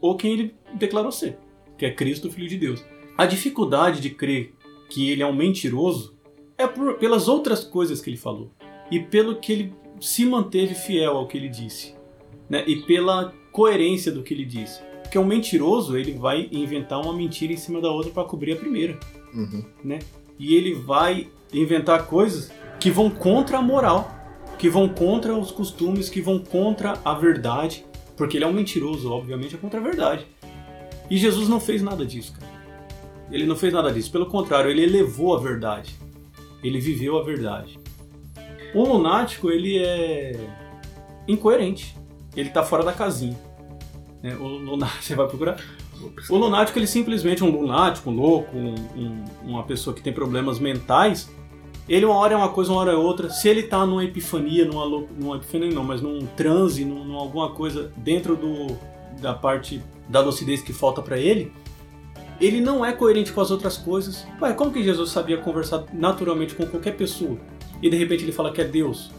ou quem ele declarou ser, que é Cristo, Filho de Deus. A dificuldade de crer que ele é um mentiroso é por, pelas outras coisas que ele falou e pelo que ele se manteve fiel ao que ele disse, né? E pela coerência do que ele disse. Porque um mentiroso, ele vai inventar uma mentira em cima da outra para cobrir a primeira, Uhum. né? E ele vai inventar coisas que vão contra a moral, que vão contra os costumes, que vão contra a verdade, porque ele é um mentiroso, obviamente é contra a verdade. E Jesus não fez nada disso, cara. Ele não fez nada disso, pelo contrário, ele elevou a verdade. Ele viveu a verdade. O lunático, ele é incoerente. Ele tá fora da casinha. né? O lunático, você vai procurar? O lunático, ele simplesmente, um lunático, um louco, um- um- uma pessoa que tem problemas mentais, ele uma hora é uma coisa, uma hora é outra. Se ele tá numa epifania, numa, numa epifania não, mas num transe, num, num alguma coisa dentro do, da parte da lucidez que falta pra ele, ele não é coerente com as outras coisas. Ué, como que Jesus sabia conversar naturalmente com qualquer pessoa? E de repente ele fala que é Deus.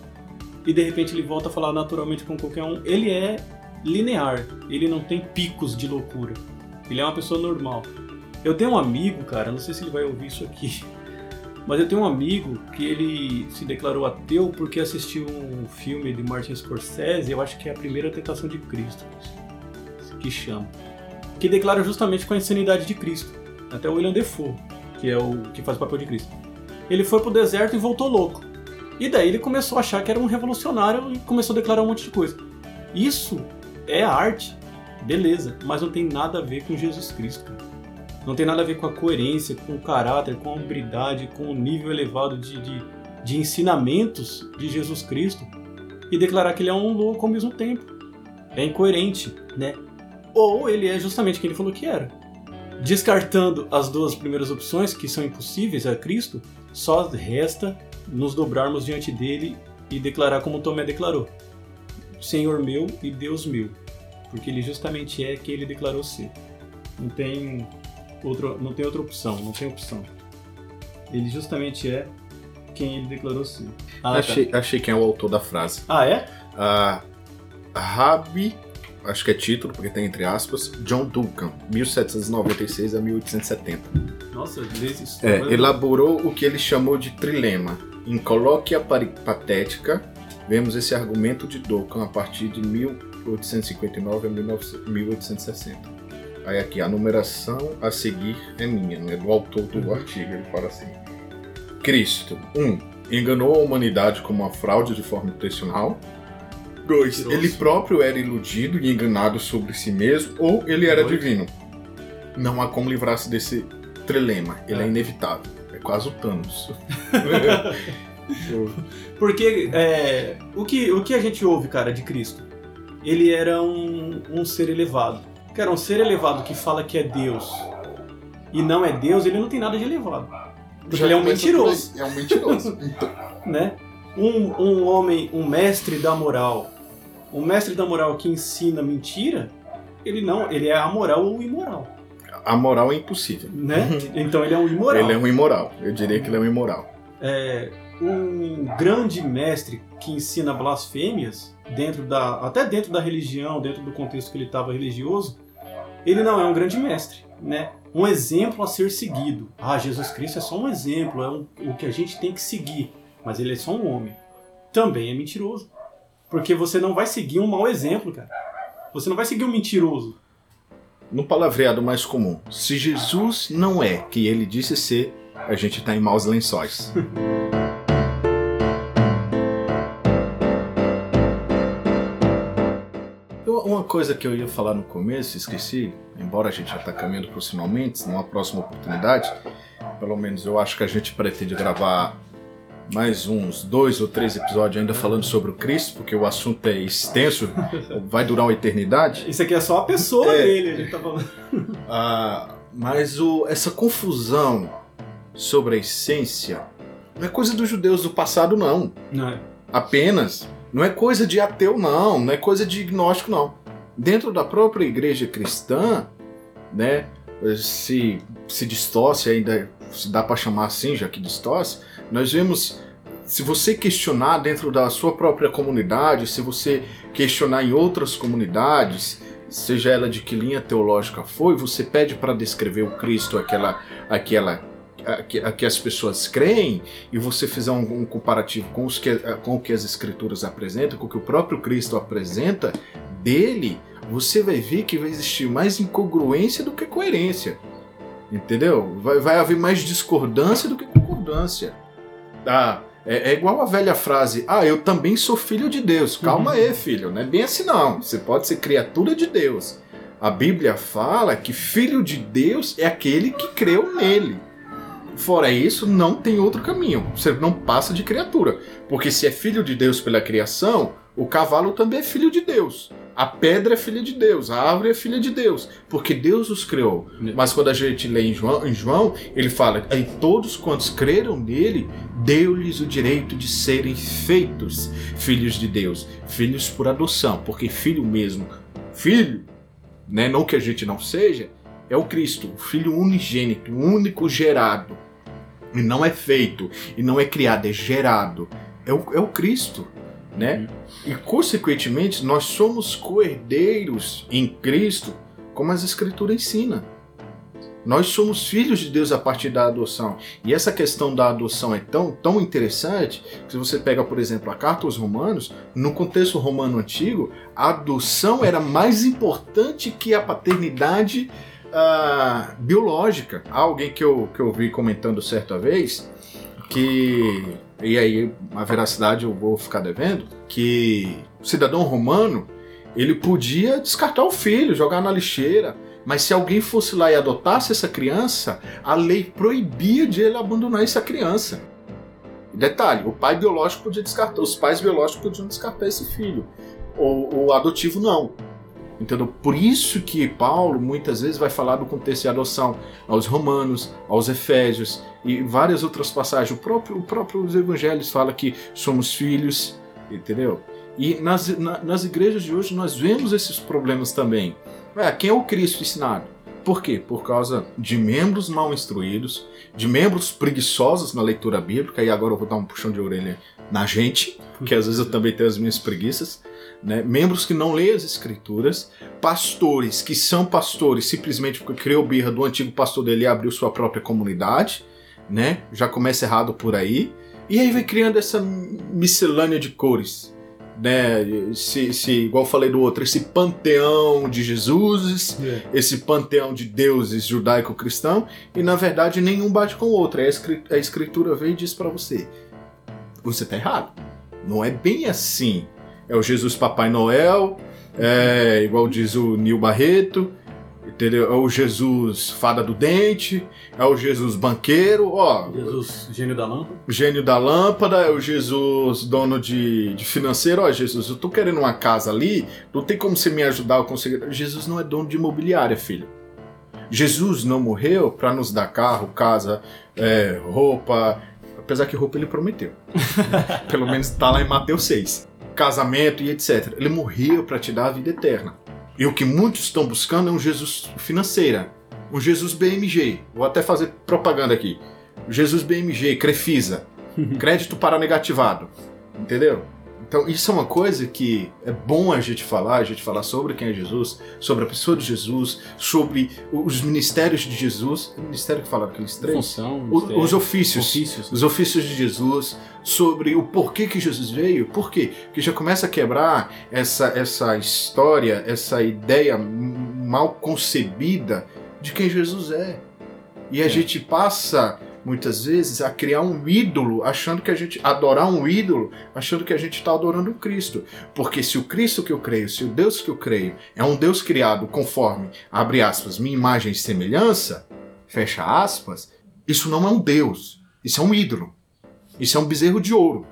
E de repente ele volta a falar naturalmente com qualquer um. Ele é linear, ele não tem picos de loucura. Ele é uma pessoa normal. Eu tenho um amigo, cara, não sei se ele vai ouvir isso aqui, mas eu tenho um amigo que ele se declarou ateu porque assistiu um filme de Martin Scorsese, eu acho que é a primeira tentação de Cristo, que chama. Que declara justamente com a insanidade de Cristo. Até o William Defoe, que é o que faz o papel de Cristo. Ele foi pro deserto e voltou louco. E daí ele começou a achar que era um revolucionário e começou a declarar um monte de coisa. Isso é arte, beleza, mas não tem nada a ver com Jesus Cristo. Não tem nada a ver com a coerência, com o caráter, com a hombridade, com o nível elevado de, de, de ensinamentos de Jesus Cristo e declarar que ele é um louco ao mesmo tempo. É incoerente, né? Ou ele é justamente quem ele falou que era. Descartando as duas primeiras opções, que são impossíveis a Cristo, só resta nos dobrarmos diante dele e declarar como Tomé declarou: Senhor meu e Deus meu. Porque ele justamente é quem ele declarou ser. Não tem, outro, não tem outra opção, não tem opção. Ele justamente é quem ele declarou ser. Ah, tá. achei, achei quem é o autor da frase. ah é? A Rabi, acho que é título, porque tem entre aspas, John Duncan, 1796 a 1870. Nossa, desde isso. É, elaborou o que ele chamou de trilema. Em colóquia patética, vemos esse argumento de Duncan a partir de 1859 a 19 1860. Aí aqui, a numeração a seguir é minha, não é do autor do artigo, ele fala assim. Cristo, 1. Um, enganou a humanidade com uma fraude de forma intencional. 2. Mentiroso. Ele próprio era iludido e enganado sobre si mesmo, ou ele era Dois. divino. Não há como livrar-se desse trilema, ele é, É. inevitável. É quase o Thanos. Porque é, o, que, o que a gente ouve, cara, de Cristo? Ele era um, um ser elevado. Cara, um ser elevado que fala que é Deus e não é Deus, ele não tem nada de elevado. Porque Já ele é um mentiroso, É um mentiroso. Então, né? Um, um homem, um mestre da moral, um mestre da moral que ensina mentira, ele não, ele é amoral ou imoral, a moral é impossível. né? Então ele é um imoral. Ele é um imoral. Eu diria que ele é um imoral. é, um grande mestre que ensina blasfêmias dentro da até dentro da religião, dentro do contexto que ele estava religioso, ele não é um grande mestre, né? Um exemplo a ser seguido. Ah, Jesus Cristo é só um exemplo, é um- o que a gente tem que seguir, mas ele é só um homem. Também é mentiroso, porque você não vai seguir um mau exemplo, cara. Você não vai seguir um mentiroso. No palavreado mais comum, se Jesus não é quem ele disse ser, a gente tá em maus lençóis. Uma coisa que eu ia falar no começo, esqueci, embora a gente já está caminhando para os finalmente, numa próxima oportunidade, pelo menos eu acho que a gente pretende gravar mais uns dois ou três episódios ainda falando sobre o Cristo, porque o assunto é extenso, vai durar uma eternidade. Isso aqui é só a pessoa É. dele, a gente tá falando. Ah, mas o- essa confusão sobre a essência não é coisa dos judeus do passado, não. Não é? Apenas. Não é coisa de ateu, não. Não é coisa de gnóstico, não. Dentro da própria igreja cristã, né, se, se distorce, ainda se dá para chamar assim, já que distorce, nós vemos. Se você questionar dentro da sua própria comunidade, se você questionar em outras comunidades, seja ela de que linha teológica foi, você pede para descrever o Cristo, aquela, aquela a, que, a que as pessoas creem e você fizer um, um comparativo com, os que, com o que as escrituras apresentam, com o que o próprio Cristo apresenta dele, você vai ver que vai existir mais incongruência do que coerência. Entendeu? Vai, vai haver mais discordância do que concordância. Ah, é, é, igual a velha frase: Ah, eu também sou filho de Deus. Calma uhum. aí, filho. Não é bem assim, não. Você pode ser criatura de Deus. A Bíblia fala que filho de Deus é aquele que creu nele. Fora isso, não tem outro caminho. Você não passa de criatura. Porque se é filho de Deus pela criação, o cavalo também é filho de Deus. A pedra é filha de Deus, a árvore é filha de Deus, porque Deus os criou. Mas quando a gente lê em João, em João ele fala: e todos quantos creram nele, deu-lhes o direito de serem feitos filhos de Deus, filhos por adoção, porque filho mesmo, filho né? não que a gente não seja, é o Cristo, o Filho unigênito, o único gerado. E não é feito, e não é criado, é gerado. É o, é o Cristo. Né? Uhum. E, consequentemente, nós somos coerdeiros em Cristo, como as Escrituras ensinam. Nós somos filhos de Deus a partir da adoção. E essa questão da adoção é tão, tão interessante que se você pega, por exemplo, a carta aos Romanos, no contexto romano antigo, a adoção era mais importante que a paternidade uh, biológica. Há alguém que eu, que eu vi comentando certa vez que. E aí, a veracidade eu vou ficar devendo, que o cidadão romano ele podia descartar o filho, jogar na lixeira mas se alguém fosse lá e adotasse essa criança, a lei proibia de ele abandonar essa criança. Detalhe, o pai biológico podia descartar, os pais biológicos podiam descartar esse filho. O, o adotivo não. Entendeu? Por isso que Paulo muitas vezes vai falar do contexto de adoção aos romanos, aos efésios e várias outras passagens. O próprio, o próprio os evangelhos fala que somos filhos, entendeu? E nas, na, nas igrejas de hoje nós vemos esses problemas também. É, quem é o Cristo ensinado? Por quê? Por causa de membros mal instruídos, de membros preguiçosos na leitura bíblica, e agora eu vou dar um puxão de orelha na gente, porque às vezes eu também tenho as minhas preguiças, né? membros que não leem as escrituras, pastores que são pastores simplesmente porque criou birra do antigo pastor dele e abriu sua própria comunidade, né? já começa errado por aí, e aí vai criando essa miscelânea de cores, né, se, igual falei do outro, esse panteão de Jesus, é. esse panteão de deuses judaico-cristão, e na verdade nenhum bate com o outro. A escritura, a escritura vem e diz para você: você tá errado. Não é bem assim. É o Jesus Papai Noel, é, igual diz o Nil Barreto, Entendeu? É o Jesus fada do dente, é o Jesus banqueiro, ó. Jesus gênio da lâmpada. Gênio da lâmpada, é o Jesus dono de, de financeiro. Ó, Jesus, eu tô querendo uma casa ali, não tem como você me ajudar a conseguir. Jesus não é dono de imobiliária, filho. Jesus não morreu para nos dar carro, casa, é, roupa. Apesar que roupa ele prometeu. Pelo menos tá lá em Mateus 6. Casamento e etc. Ele morreu para te dar a vida eterna. E o que muitos estão buscando é um Jesus financeira, um Jesus BMG. Vou até fazer propaganda aqui. Jesus BMG, Crefisa, crédito para negativado. Entendeu? Então, isso é uma coisa que é bom a gente falar, a gente falar sobre quem é Jesus, sobre a pessoa de Jesus, sobre os ministérios de Jesus. O ministério que falaram aqueles três? Função, os ofícios, ofícios. Os ofícios de Jesus, sobre o porquê que Jesus veio. Por quê? Porque já começa a quebrar essa, essa história, essa ideia mal concebida de quem Jesus é. E a é. gente passa muitas vezes, a criar um ídolo, achando que a gente. adorar um ídolo, achando que a gente está adorando um Cristo. Porque se o Cristo que eu creio, se o Deus que eu creio é um Deus criado conforme, abre aspas, minha imagem e semelhança, fecha aspas, isso não é um Deus. Isso é um ídolo. Isso é um bezerro de ouro.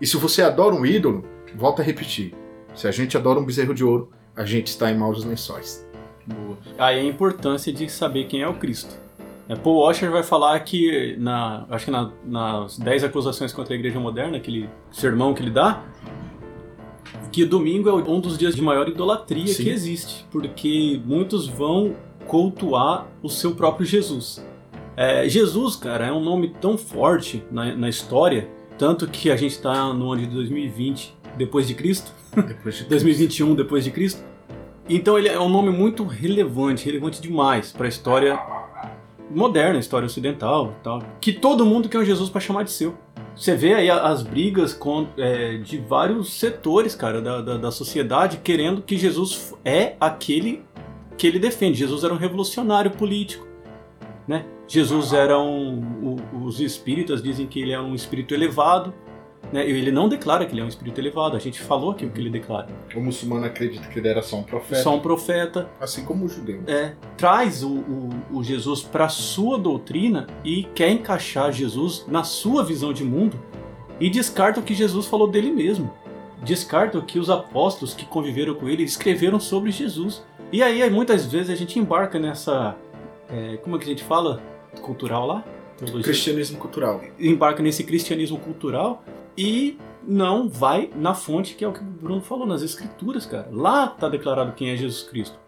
E se você adora um ídolo, volta a repetir. Se a gente adora um bezerro de ouro, a gente está em maus lençóis. Boa. Aí a importância de saber quem é o Cristo. É, Paul Washer vai falar que, na, acho que na, nas 10 acusações contra a igreja moderna, aquele sermão que ele dá, que domingo é um dos dias de maior idolatria Sim. que existe, porque muitos vão cultuar o seu próprio Jesus. É, Jesus, cara, é um nome tão forte na, na história, tanto que a gente está no ano de 2020 depois de Cristo, depois de 2021 depois de Cristo. Então ele é um nome muito relevante, relevante demais para a história moderna, história ocidental tal, que todo mundo quer um Jesus para chamar de seu. Você vê aí as brigas com, é, de vários setores, cara, da, da, da, sociedade, querendo que Jesus é aquele que ele defende. Jesus era um revolucionário político, né? Jesus era um... os espíritas dizem que ele é um espírito elevado, né? Ele não declara que ele é um espírito elevado, a gente falou aqui o que ele declara. O muçulmano acredita que ele era só um profeta. Só um profeta. Assim como o judeu. É, traz o, o, o Jesus para sua doutrina e quer encaixar Jesus na sua visão de mundo e descarta o que Jesus falou dele mesmo. Descarta o que os apóstolos que conviveram com ele escreveram sobre Jesus. E aí, muitas vezes, a gente embarca nessa. É, como é que a gente fala? Cultural lá? Teologia. Cristianismo cultural. Embarca nesse cristianismo cultural e não vai na fonte que é o que o Bruno falou, nas escrituras, cara. Lá está declarado quem é Jesus Cristo.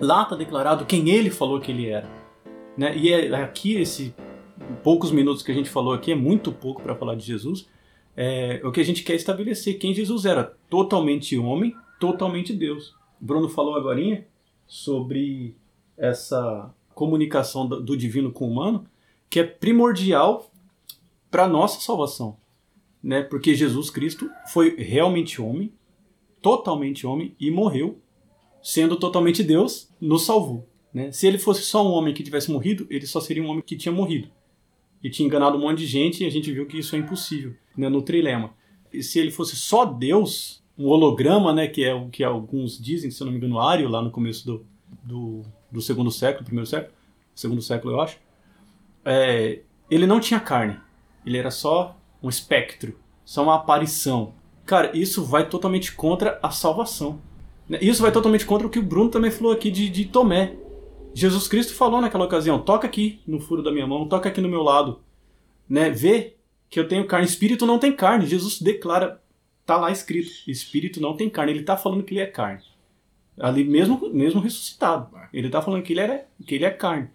Lá está declarado quem ele falou que ele era. Né? E é aqui, esse poucos minutos que a gente falou aqui, é muito pouco para falar de Jesus. É, o que a gente quer estabelecer quem Jesus era. Totalmente homem, totalmente Deus. O Bruno falou agora sobre essa comunicação do divino com o humano, que é primordial para nossa salvação né? Porque Jesus Cristo foi realmente homem, totalmente homem e morreu, sendo totalmente Deus, nos salvou. Né? Se ele fosse só um homem que tivesse morrido, ele só seria um homem que tinha morrido. E tinha enganado um monte de gente e a gente viu que isso é impossível, né, no trilema. E se ele fosse só Deus, um holograma, né, que é o que alguns dizem, se eu não me engano, Ário, lá no começo do, do, do segundo século, primeiro século, segundo século eu acho, é, ele não tinha carne. Ele era só um espectro, só uma aparição. Cara, isso vai totalmente contra a salvação. Né? Isso vai totalmente contra o que o Bruno também falou aqui de, de Tomé. Jesus Cristo falou naquela ocasião: toca aqui no furo da minha mão, toca aqui no meu lado. Né? Vê que eu tenho carne. Espírito não tem carne. Jesus declara, tá lá escrito: Espírito não tem carne. Ele está falando que ele é carne. Ali mesmo, mesmo ressuscitado. Ele está falando que ele, era, que ele é carne.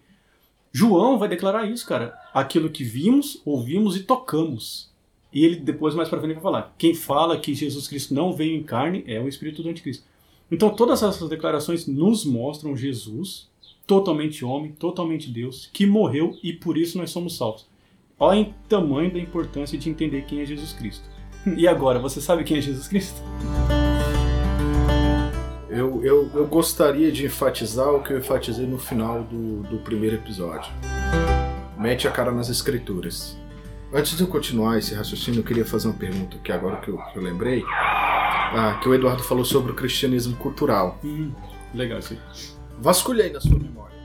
João vai declarar isso, cara. Aquilo que vimos, ouvimos e tocamos. E ele depois, mais para frente, vai falar: quem fala que Jesus Cristo não veio em carne é o Espírito do Anticristo. Então, todas essas declarações nos mostram Jesus, totalmente homem, totalmente Deus, que morreu e por isso nós somos salvos. Olha o tamanho da importância de entender quem é Jesus Cristo. E agora, você sabe quem é Jesus Cristo? Eu, eu, eu gostaria de enfatizar o que eu enfatizei no final do, do primeiro episódio. Mete a cara nas escrituras. Antes de eu continuar esse raciocínio, eu queria fazer uma pergunta que agora que eu, que eu lembrei. Ah, que o Eduardo falou sobre o cristianismo cultural. Hum, legal, sim. Vasculhe aí na sua memória.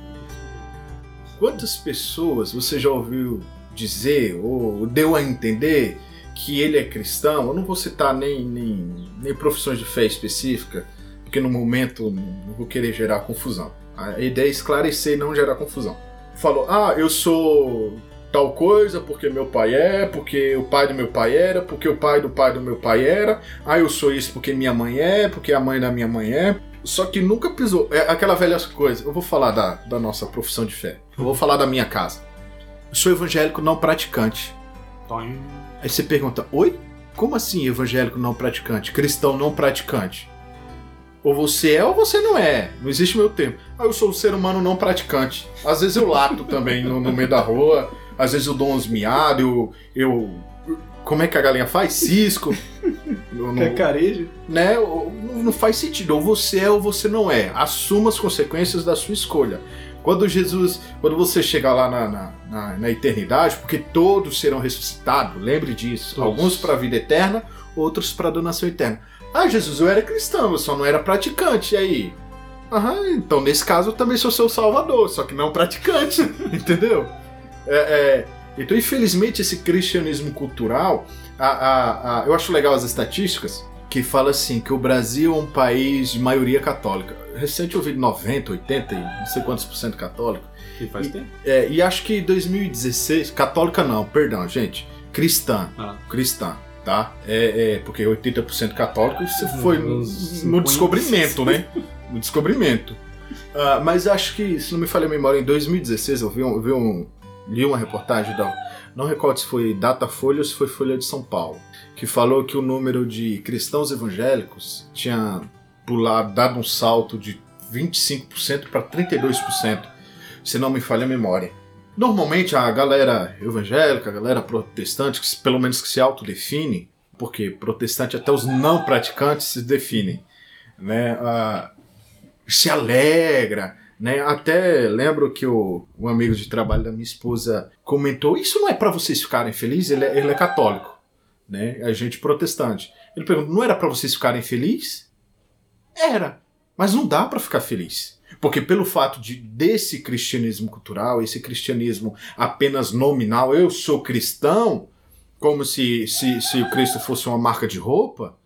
Quantas pessoas você já ouviu dizer ou deu a entender que ele é cristão? Eu não vou citar nem, nem, nem profissões de fé específica, porque no momento não vou querer gerar confusão. A ideia é esclarecer e não gerar confusão. Falou, ah, eu sou tal coisa, porque meu pai é, porque o pai do meu pai era, porque o pai do pai do meu pai era, ah, eu sou isso porque minha mãe é, porque a mãe da minha mãe é. Só que nunca pisou. É aquela velha coisa. Eu vou falar da, da nossa profissão de fé. Eu vou falar da minha casa. Eu sou evangélico não praticante. Aí você pergunta: Oi? Como assim evangélico não praticante? Cristão não praticante? Ou você é ou você não é. Não existe meu tempo. Ah, eu sou um ser humano não praticante. Às vezes eu lato também no, no meio da rua às vezes eu dou uns miados, eu, eu. Como é que a galinha faz? Cisco. Cacarejo. Né? Não, não faz sentido. Ou você é ou você não é. Assuma as consequências da sua escolha. Quando Jesus, quando você chegar lá na, na, na, na eternidade, porque todos serão ressuscitados, lembre disso. Todos. Alguns para a vida eterna, outros para a donação eterna. Ah, Jesus, eu era cristão, eu só não era praticante. E aí? Aham, então nesse caso eu também sou seu salvador, só que não praticante, entendeu? É, é, então, infelizmente, esse cristianismo cultural, a, a, a, eu acho legal as estatísticas que fala assim que o Brasil é um país de maioria católica. Recente eu ouvi 90, 80, não sei quantos por cento católico. E faz tempo. É, e acho que 2016, católica não, perdão, gente, cristã, ah. cristã, tá? É, é porque 80% católico isso foi no, no descobrimento, né? No descobrimento. Uh, mas acho que, se não me falha a memória, em 2016 eu vi um, eu vi um li uma reportagem da. Não recordo se foi Datafolha ou se foi Folha de São Paulo, que falou que o número de cristãos evangélicos tinha pulado, dado um salto de 25% para 32%, se não me falha a memória. Normalmente a galera evangélica, a galera protestante, que, pelo menos que se autodefine, porque protestante até os não praticantes se definem, né? Ah, se alegra, né? Até lembro que o, um amigo de trabalho da minha esposa comentou: Isso não é para vocês ficarem felizes? Ele é, ele é católico, né? A gente protestante. Ele perguntou: Não era para vocês ficarem felizes? Era, mas não dá para ficar feliz. Porque pelo fato de desse cristianismo cultural, esse cristianismo apenas nominal, eu sou cristão, como se, se, se o Cristo fosse uma marca de roupa,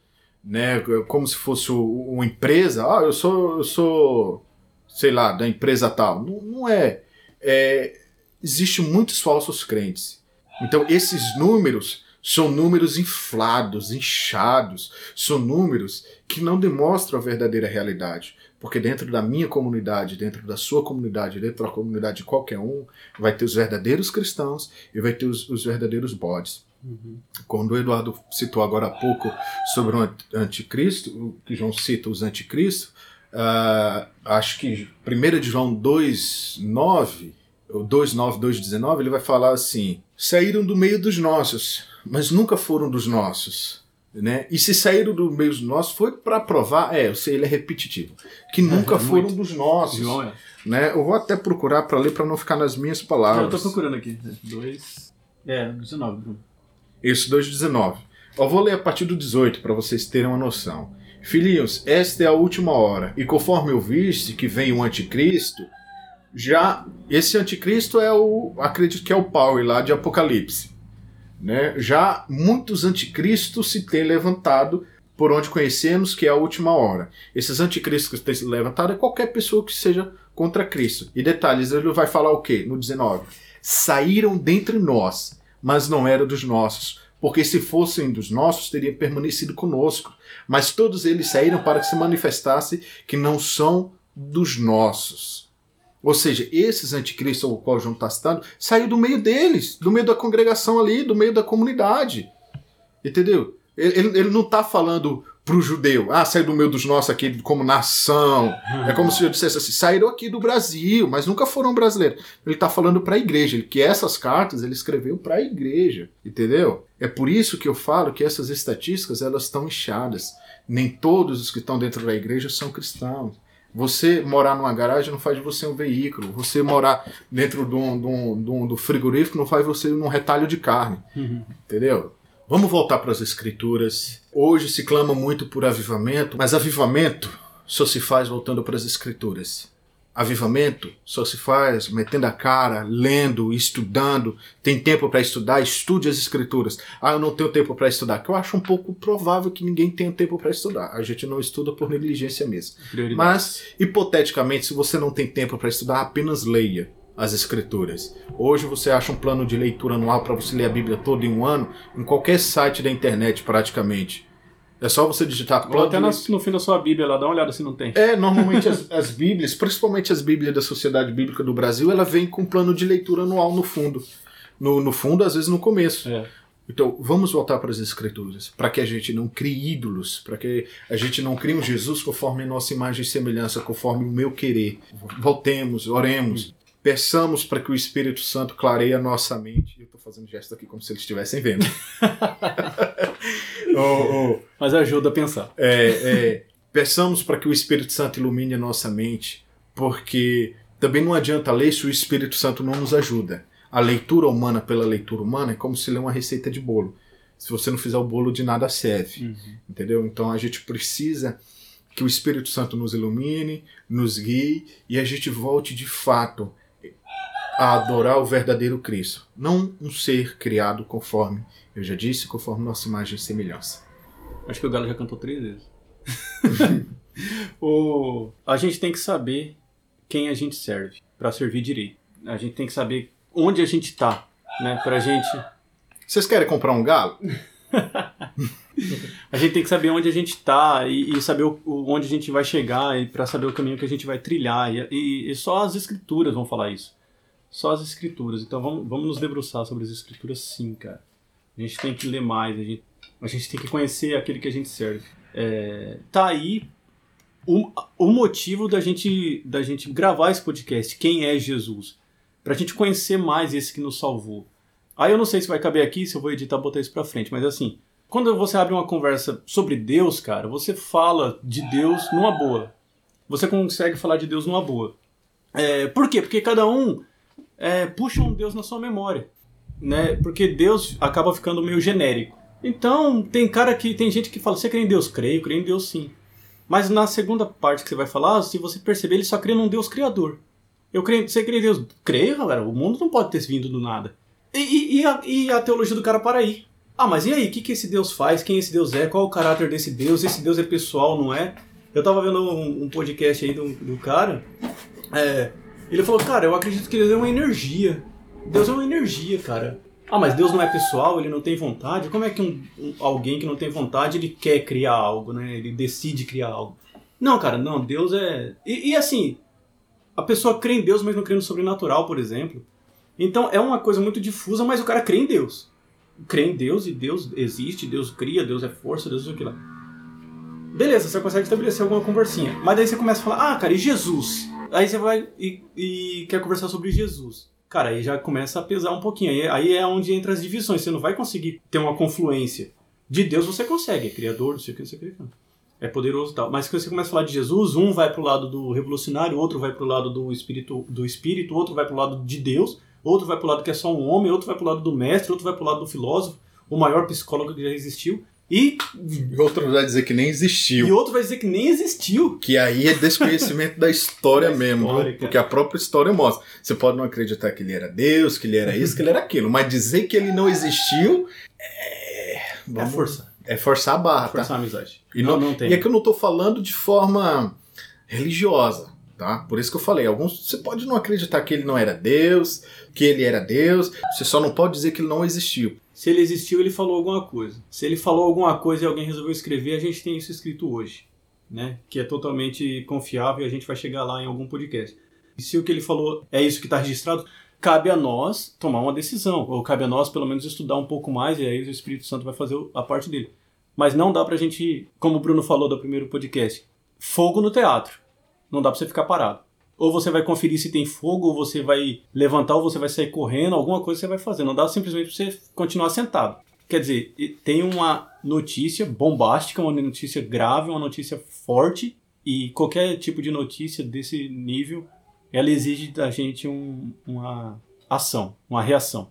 né? Como se fosse uma empresa. Ah, eu sou, eu sou, sei lá, da empresa tal. Não, não é. é. Existem muitos falsos crentes. Então esses números são números inflados, inchados, são números que não demonstram a verdadeira realidade. Porque dentro da minha comunidade, dentro da sua comunidade, dentro da comunidade de qualquer um, vai ter os verdadeiros cristãos e vai ter os, os verdadeiros bodes. Uhum. Quando o Eduardo citou agora há pouco sobre o anticristo, que João cita os anticristos, uh, acho que 1 de João 2,9, 2,9, 2,19, ele vai falar assim: saíram do meio dos nossos, mas nunca foram dos nossos. Né? E se saíram do meio dos nossos foi para provar, é, eu sei, ele é repetitivo, que é, nunca é, foram muito. dos nossos. João, é. né? Eu vou até procurar para ler para não ficar nas minhas palavras. Eu tô procurando aqui. 2. É, 19. Isso, 2,19. Eu vou ler a partir do 18 para vocês terem uma noção. Filhinhos, esta é a última hora, e conforme eu viste que vem o anticristo, já esse anticristo é o, acredito que é o Power lá de Apocalipse. Né? Já muitos anticristos se têm levantado por onde conhecemos que é a última hora. Esses anticristos que têm se levantado é qualquer pessoa que seja contra Cristo. E detalhes, ele vai falar o quê? No 19. Saíram dentre nós, mas não eram dos nossos, porque se fossem dos nossos, teriam permanecido conosco. Mas todos eles saíram para que se manifestasse que não são dos nossos. Ou seja, esses anticristos ao qual João está citando, saiu do meio deles, do meio da congregação ali, do meio da comunidade. Entendeu? Ele, ele não está falando para o judeu, ah, saiu do meio dos nossos aqui como nação. É como se eu dissesse assim, saíram aqui do Brasil, mas nunca foram brasileiros. Ele está falando para a igreja, que essas cartas ele escreveu para a igreja, entendeu? É por isso que eu falo que essas estatísticas elas estão inchadas. Nem todos os que estão dentro da igreja são cristãos. Você morar numa garagem não faz de você um veículo. Você morar dentro de um, de um, de um do frigorífico não faz você um retalho de carne. Uhum. Entendeu? Vamos voltar para as escrituras. Hoje se clama muito por avivamento, mas avivamento só se faz voltando para as escrituras. Avivamento só se faz metendo a cara, lendo, estudando. Tem tempo para estudar? Estude as escrituras. Ah, eu não tenho tempo para estudar. Que eu acho um pouco provável que ninguém tenha tempo para estudar. A gente não estuda por negligência mesmo. Mas, hipoteticamente, se você não tem tempo para estudar, apenas leia as escrituras. Hoje você acha um plano de leitura anual para você ler a Bíblia toda em um ano em qualquer site da internet praticamente. É só você digitar plano. Ou até no, no fim da sua Bíblia lá, dá uma olhada se não tem. É, normalmente as, as Bíblias, principalmente as Bíblias da Sociedade Bíblica do Brasil, ela vem com plano de leitura anual no fundo. No, no fundo, às vezes no começo. É. Então, vamos voltar para as Escrituras, para que a gente não crie ídolos, para que a gente não crie um Jesus conforme nossa imagem e semelhança, conforme o meu querer. Voltemos, oremos, peçamos para que o Espírito Santo clareie a nossa mente. Eu estou fazendo gesto aqui como se eles estivessem vendo. oh, oh. Mas ajuda a pensar. É, é, peçamos para que o Espírito Santo ilumine a nossa mente, porque também não adianta ler se o Espírito Santo não nos ajuda. A leitura humana pela leitura humana é como se ler uma receita de bolo. Se você não fizer o bolo, de nada serve. Uhum. Entendeu? Então a gente precisa que o Espírito Santo nos ilumine, nos guie e a gente volte de fato a adorar o verdadeiro Cristo, não um ser criado conforme eu já disse, conforme nossa imagem e semelhança. Acho que o Galo já cantou três vezes. o... A gente tem que saber quem a gente serve para servir direito. A gente tem que saber onde a gente está, né? Pra gente. Vocês querem comprar um galo? a gente tem que saber onde a gente está e, e, saber o, onde a gente vai chegar e para saber o caminho que a gente vai trilhar. E, e, e, só as escrituras vão falar isso. Só as escrituras. Então vamos, vamos nos debruçar sobre as escrituras, sim, cara. A gente tem que ler mais, a gente, a gente tem que conhecer aquele que a gente serve. É, tá aí o, o motivo da gente, da gente gravar esse podcast. Quem é Jesus? Pra gente conhecer mais esse que nos salvou. Aí eu não sei se vai caber aqui, se eu vou editar botar isso pra frente, mas assim, quando você abre uma conversa sobre Deus, cara, você fala de Deus numa boa. Você consegue falar de Deus numa boa. É, por quê? Porque cada um é, puxa um Deus na sua memória. Né? Porque Deus acaba ficando meio genérico. Então, tem cara que. Tem gente que fala, você crê em Deus? Creio, creio em Deus sim. Mas na segunda parte que você vai falar, se você perceber, ele só crê num Deus criador. Eu creio, você crê em Deus? Creio, galera. O mundo não pode ter vindo do nada. E, e, e, a, e a, teologia do cara para aí. Ah, mas e aí? O que, que esse Deus faz? Quem esse Deus é? Qual o caráter desse Deus? Esse Deus é pessoal, não é? Eu tava vendo um, um podcast aí do, do cara. É, ele falou, cara, eu acredito que Deus é uma energia. Deus é uma energia, cara. Ah, mas Deus não é pessoal, ele não tem vontade? Como é que um, um, alguém que não tem vontade, ele quer criar algo, né? Ele decide criar algo. Não, cara, não, Deus é... E, e assim, a pessoa crê em Deus, mas não crê no sobrenatural, por exemplo. Então é uma coisa muito difusa, mas o cara crê em Deus. Crê em Deus e Deus existe, Deus cria, Deus é força, Deus é aquilo lá. Beleza, você consegue estabelecer alguma conversinha. Mas daí você começa a falar, ah, cara, e Jesus? Aí você vai e, e quer conversar sobre Jesus. Cara, aí já começa a pesar um pouquinho. Aí, aí é onde entra as divisões. Você não vai conseguir ter uma confluência. De Deus você consegue, é criador, não sei o que, não sei o que. É poderoso e tal. Mas quando você começa a falar de Jesus, um vai pro lado do revolucionário, outro vai pro lado do espírito, do espírito outro vai pro lado de Deus outro vai pro lado que é só um homem, outro vai pro lado do mestre, outro vai pro lado do filósofo, o maior psicólogo que já existiu. E. outro vai dizer que nem existiu. E outro vai dizer que nem existiu. Que aí é desconhecimento da história da mesmo. História, porque a própria história mostra. Você pode não acreditar que ele era Deus, que ele era isso, que ele era aquilo. Mas dizer que ele não existiu é. Vamos... É força. É forçar a barra. Forçar tá? a amizade. E, não, não, não tem. e é que eu não estou falando de forma religiosa. Tá? Por isso que eu falei, alguns você pode não acreditar que ele não era Deus, que ele era Deus, você só não pode dizer que ele não existiu. Se ele existiu, ele falou alguma coisa. Se ele falou alguma coisa e alguém resolveu escrever, a gente tem isso escrito hoje, né? Que é totalmente confiável e a gente vai chegar lá em algum podcast. E se o que ele falou é isso que está registrado, cabe a nós tomar uma decisão, ou cabe a nós pelo menos estudar um pouco mais e aí o Espírito Santo vai fazer a parte dele. Mas não dá pra gente, como o Bruno falou do primeiro podcast, fogo no teatro. Não dá pra você ficar parado. Ou você vai conferir se tem fogo, ou você vai levantar, ou você vai sair correndo, alguma coisa você vai fazer. Não dá simplesmente pra você continuar sentado. Quer dizer, tem uma notícia bombástica, uma notícia grave, uma notícia forte, e qualquer tipo de notícia desse nível, ela exige da gente um, uma ação, uma reação.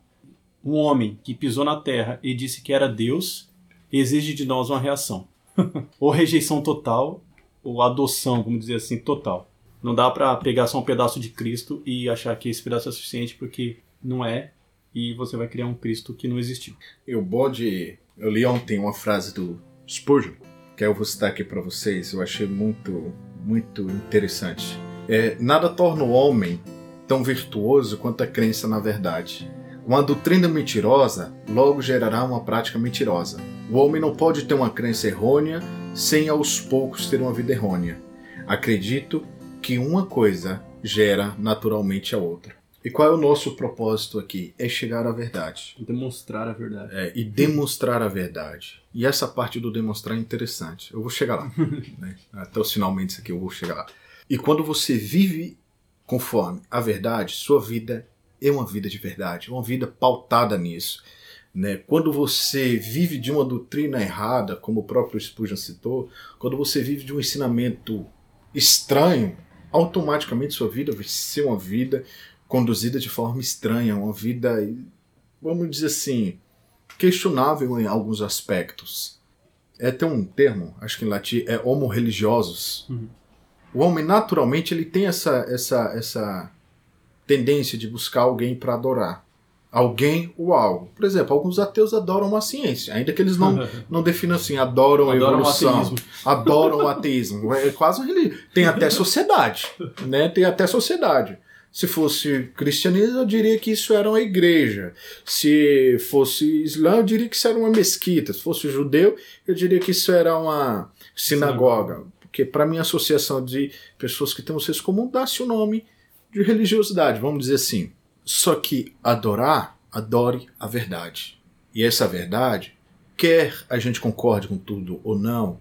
Um homem que pisou na terra e disse que era Deus, exige de nós uma reação. ou rejeição total, ou adoção, vamos dizer assim, total. Não dá para pegar só um pedaço de Cristo e achar que esse pedaço é suficiente, porque não é, e você vai criar um Cristo que não existiu. E o bode. Eu li ontem uma frase do Spurgeon, que eu vou citar aqui para vocês, eu achei muito, muito interessante. É, nada torna o homem tão virtuoso quanto a crença na verdade. Uma doutrina mentirosa logo gerará uma prática mentirosa. O homem não pode ter uma crença errônea sem aos poucos ter uma vida errônea. Acredito que uma coisa gera naturalmente a outra. E qual é o nosso propósito aqui? É chegar à verdade. Demonstrar a verdade. É, e demonstrar a verdade. E essa parte do demonstrar é interessante. Eu vou chegar lá. né? Até os finalmente aqui eu vou chegar lá. E quando você vive conforme a verdade, sua vida é uma vida de verdade, uma vida pautada nisso. Né? Quando você vive de uma doutrina errada, como o próprio Spurgeon citou, quando você vive de um ensinamento estranho, automaticamente sua vida vai ser uma vida conduzida de forma estranha, uma vida, vamos dizer assim, questionável em alguns aspectos. É tem um termo, acho que em latim é homo religiosos. Uhum. O homem naturalmente ele tem essa essa essa tendência de buscar alguém para adorar alguém ou algo. Por exemplo, alguns ateus adoram a ciência, ainda que eles não, não definam assim, adoram, a evolução, o adoram o ateísmo. É quase religião. Tem até sociedade, né? Tem até sociedade. Se fosse cristianismo, eu diria que isso era uma igreja. Se fosse islã, eu diria que isso era uma mesquita. Se fosse judeu, eu diria que isso era uma sinagoga. Porque, para mim, a associação de pessoas que têm um senso comum dá-se o nome de religiosidade, vamos dizer assim. Só que adorar, adore a verdade. E essa verdade, quer a gente concorde com tudo ou não,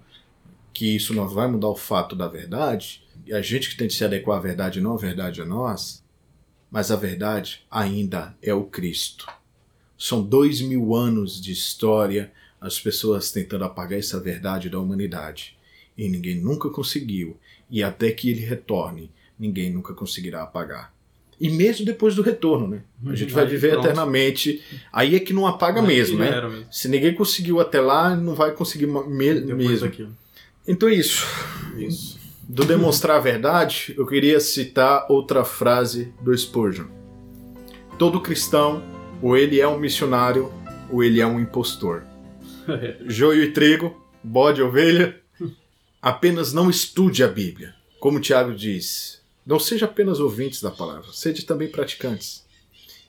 que isso não vai mudar o fato da verdade, e a gente que tem que se adequar à verdade não a verdade a nós, mas a verdade ainda é o Cristo. São dois mil anos de história, as pessoas tentando apagar essa verdade da humanidade. E ninguém nunca conseguiu, e até que ele retorne, ninguém nunca conseguirá apagar. E mesmo depois do retorno, né? A gente vai viver pronto. eternamente. Aí é que não apaga Aí mesmo, né? mesmo. Se ninguém conseguiu até lá, não vai conseguir me- Depois mesmo. daquilo. Então é isso. Isso. Do demonstrar a verdade, eu queria citar outra frase do Spurgeon. Todo cristão, ou ele é um missionário, ou ele é um impostor. Joio e trigo, bode e ovelha. Apenas não estude a Bíblia. Como Tiago diz, não seja apenas ouvintes da palavra, sede também praticantes.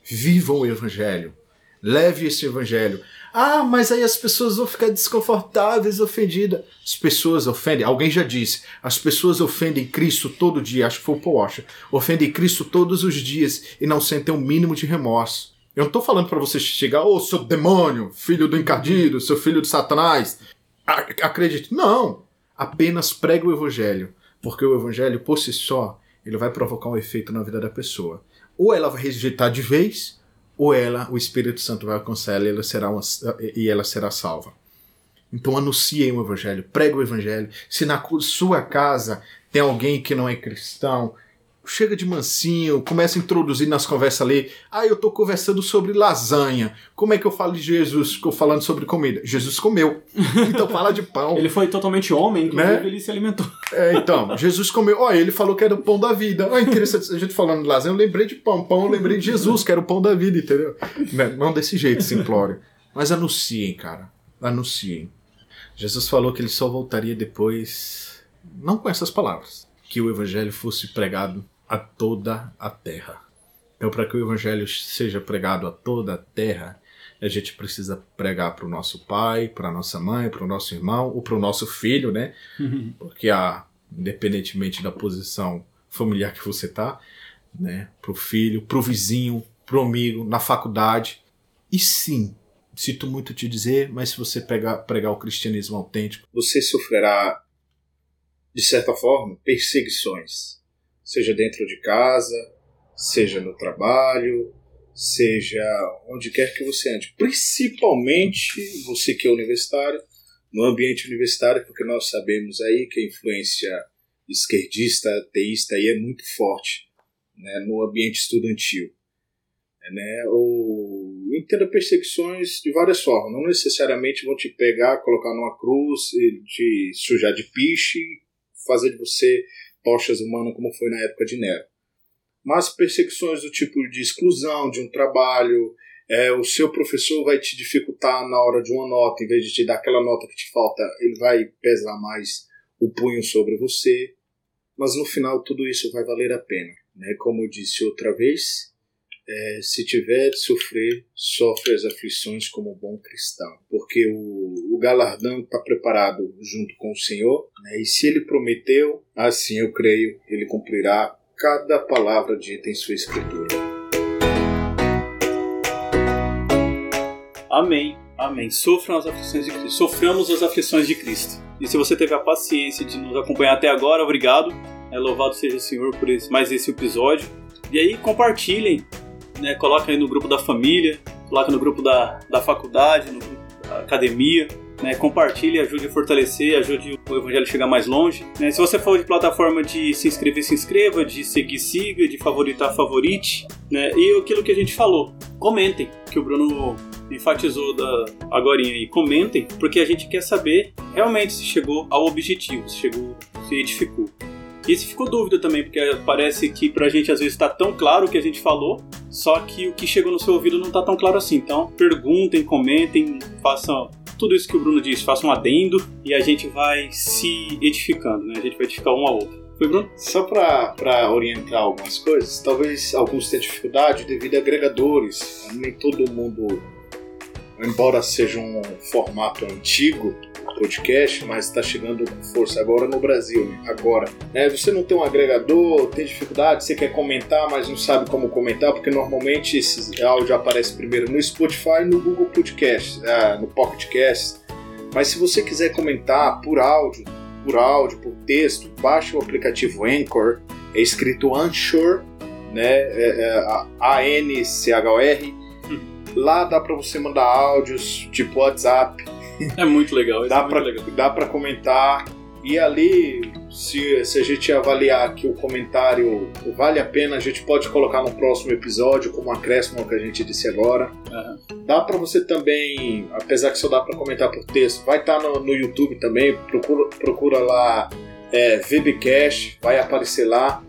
Vivam o Evangelho. Leve esse Evangelho. Ah, mas aí as pessoas vão ficar desconfortáveis, ofendidas. As pessoas ofendem, alguém já disse, as pessoas ofendem Cristo todo dia, acho que foi o Paul Washer, ofendem Cristo todos os dias e não sentem o mínimo de remorso. Eu não estou falando para você chegar, ô seu demônio, filho do encardido, seu filho de Satanás. Acredite. Não! Apenas pregue o Evangelho, porque o Evangelho por si só ele vai provocar um efeito na vida da pessoa. Ou ela vai rejeitar de vez, ou ela, o Espírito Santo vai alcançar ela e ela será, uma, e ela será salva. Então anunciem o Evangelho, pregue o Evangelho. Se na sua casa tem alguém que não é cristão, chega de mansinho, começa a introduzir nas conversas ali. Ah, eu tô conversando sobre lasanha. Como é que eu falo de Jesus? Estou falando sobre comida. Jesus comeu. Então fala de pão. Ele foi totalmente homem, inclusive Né? ele se alimentou. É, então, Jesus comeu. Ó, ele falou que era o pão da vida. Ó, interessante, a gente falando de lasanha, eu lembrei de pão. Pão, eu lembrei de Jesus, que era o pão da vida, entendeu? Né, Não desse jeito, simplório. Mas anunciem, cara. Anunciem. Jesus falou que ele só voltaria depois, não com essas palavras, que o evangelho fosse pregado a toda a terra. Então, para que o evangelho seja pregado a toda a terra, a gente precisa pregar para o nosso pai, para a nossa mãe, para o nosso irmão, ou para o nosso filho, né? porque a, independentemente da posição familiar que você tá, né, pro filho, pro vizinho, pro amigo, na faculdade. E sim, sinto muito te dizer, mas se você pegar, pregar o cristianismo autêntico, você sofrerá, de certa forma, perseguições, seja dentro de casa, seja no trabalho, seja onde quer que você ande. Principalmente você que é universitário, no ambiente universitário, porque nós sabemos aí que a influência esquerdista, ateísta aí é muito forte né, no ambiente estudantil. Né, ou entenda perseguições de várias formas, não necessariamente vão te pegar, colocar numa cruz, te sujar de piche, fazer de você tochas humanas como foi na época de Nero. Mas perseguições do tipo de exclusão de um trabalho, é, o seu professor vai te dificultar na hora de uma nota, em vez de te dar aquela nota que te falta, ele vai pesar mais o punho sobre você. Mas no final tudo isso vai valer a pena. Né? Como eu disse outra vez, é, se tiver de sofrer, sofre as aflições como bom cristão. Porque o, o galardão está preparado junto com o Senhor, né? e se ele prometeu, assim eu creio, ele cumprirá cada palavra dita em sua escritura. Amém, amém. Sofram as aflições de Cristo. Soframos as aflições de Cristo. E se você teve a paciência de nos acompanhar até agora, obrigado. É, louvado seja o Senhor por esse, mais esse episódio. E aí compartilhem, né? Coloca aí no grupo da família, coloca no grupo da, da faculdade, no grupo da academia. Né, compartilhe, ajude a fortalecer, ajude o evangelho a chegar mais longe. né. se você for de plataforma de se inscrever, se inscreva, de seguir, siga, de favoritar, favorite. Né, e aquilo que a gente falou, comentem, que o Bruno enfatizou da agorinha aí, comentem, porque a gente quer saber realmente se chegou ao objetivo, se chegou, se edificou. E se ficou dúvida também, porque parece que pra gente às vezes tá tão claro o que a gente falou, só que o que chegou no seu ouvido não tá tão claro assim. Então, perguntem, comentem, façam tudo isso que o Bruno disse, façam um adendo e a gente vai se edificando, né? A gente vai edificar um ao outro. Foi, Bruno? Só para orientar algumas coisas, talvez alguns tenham dificuldade devido a agregadores. Nem todo mundo, embora seja um formato antigo, podcast, mas está chegando com força agora no Brasil. né? Agora, né? Você não tem um agregador, tem dificuldade, você quer comentar, mas não sabe como comentar, porque normalmente esse áudio aparece primeiro no Spotify no Google Podcast, ah, no Pocket. Mas se você quiser comentar por áudio, por áudio, por texto, baixe o aplicativo Anchor, é escrito Anchor, né? É, é, a ANCHR. Lá dá para você mandar áudios tipo WhatsApp. É muito legal. Dá é para dá para comentar e ali, se, se a gente avaliar que o comentário vale a pena, a gente pode colocar no próximo episódio como acréscimo ao que a gente disse agora. Uhum. Dá para você também, apesar que só dá para comentar por texto, vai estar tá no, no, YouTube também. Procura, procura lá é, VBcast, vai aparecer lá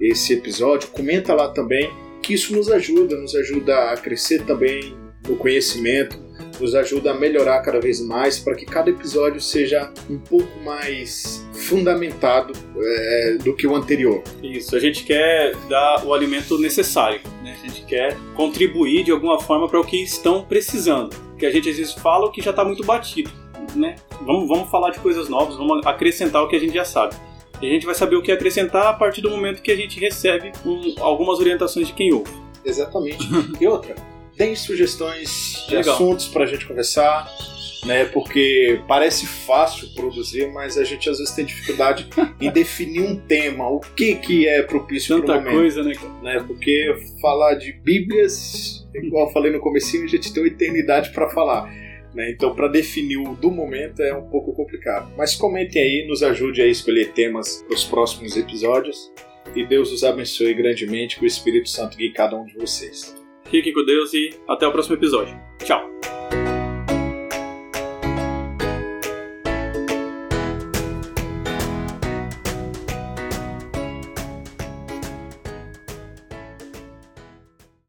esse episódio. Comenta lá também, que isso nos ajuda, nos ajuda a crescer também no conhecimento nos ajuda a melhorar cada vez mais para que cada episódio seja um pouco mais fundamentado é, do que o anterior. Isso, a gente quer dar o alimento necessário, né? a gente quer contribuir de alguma forma para o que estão precisando, que a gente às vezes fala o que já está muito batido, né? Vamos, vamos falar de coisas novas, vamos acrescentar o que a gente já sabe. E a gente vai saber o que acrescentar a partir do momento que a gente recebe um, algumas orientações de quem ouve. Exatamente. e outra, tem sugestões de Legal. assuntos para a gente conversar, né? Porque parece fácil produzir, mas a gente às vezes tem dificuldade em definir um tema, o que que é propício para o momento. coisa, né? né? Porque falar de Bíblias, igual eu falei no comecinho, a gente tem uma eternidade para falar. Né? Então, para definir o do momento é um pouco complicado. Mas comentem aí, nos ajude a escolher temas para os próximos episódios. E Deus os abençoe grandemente, que o Espírito Santo guie cada um de vocês. Fiquem com Deus e até o próximo episódio. Tchau!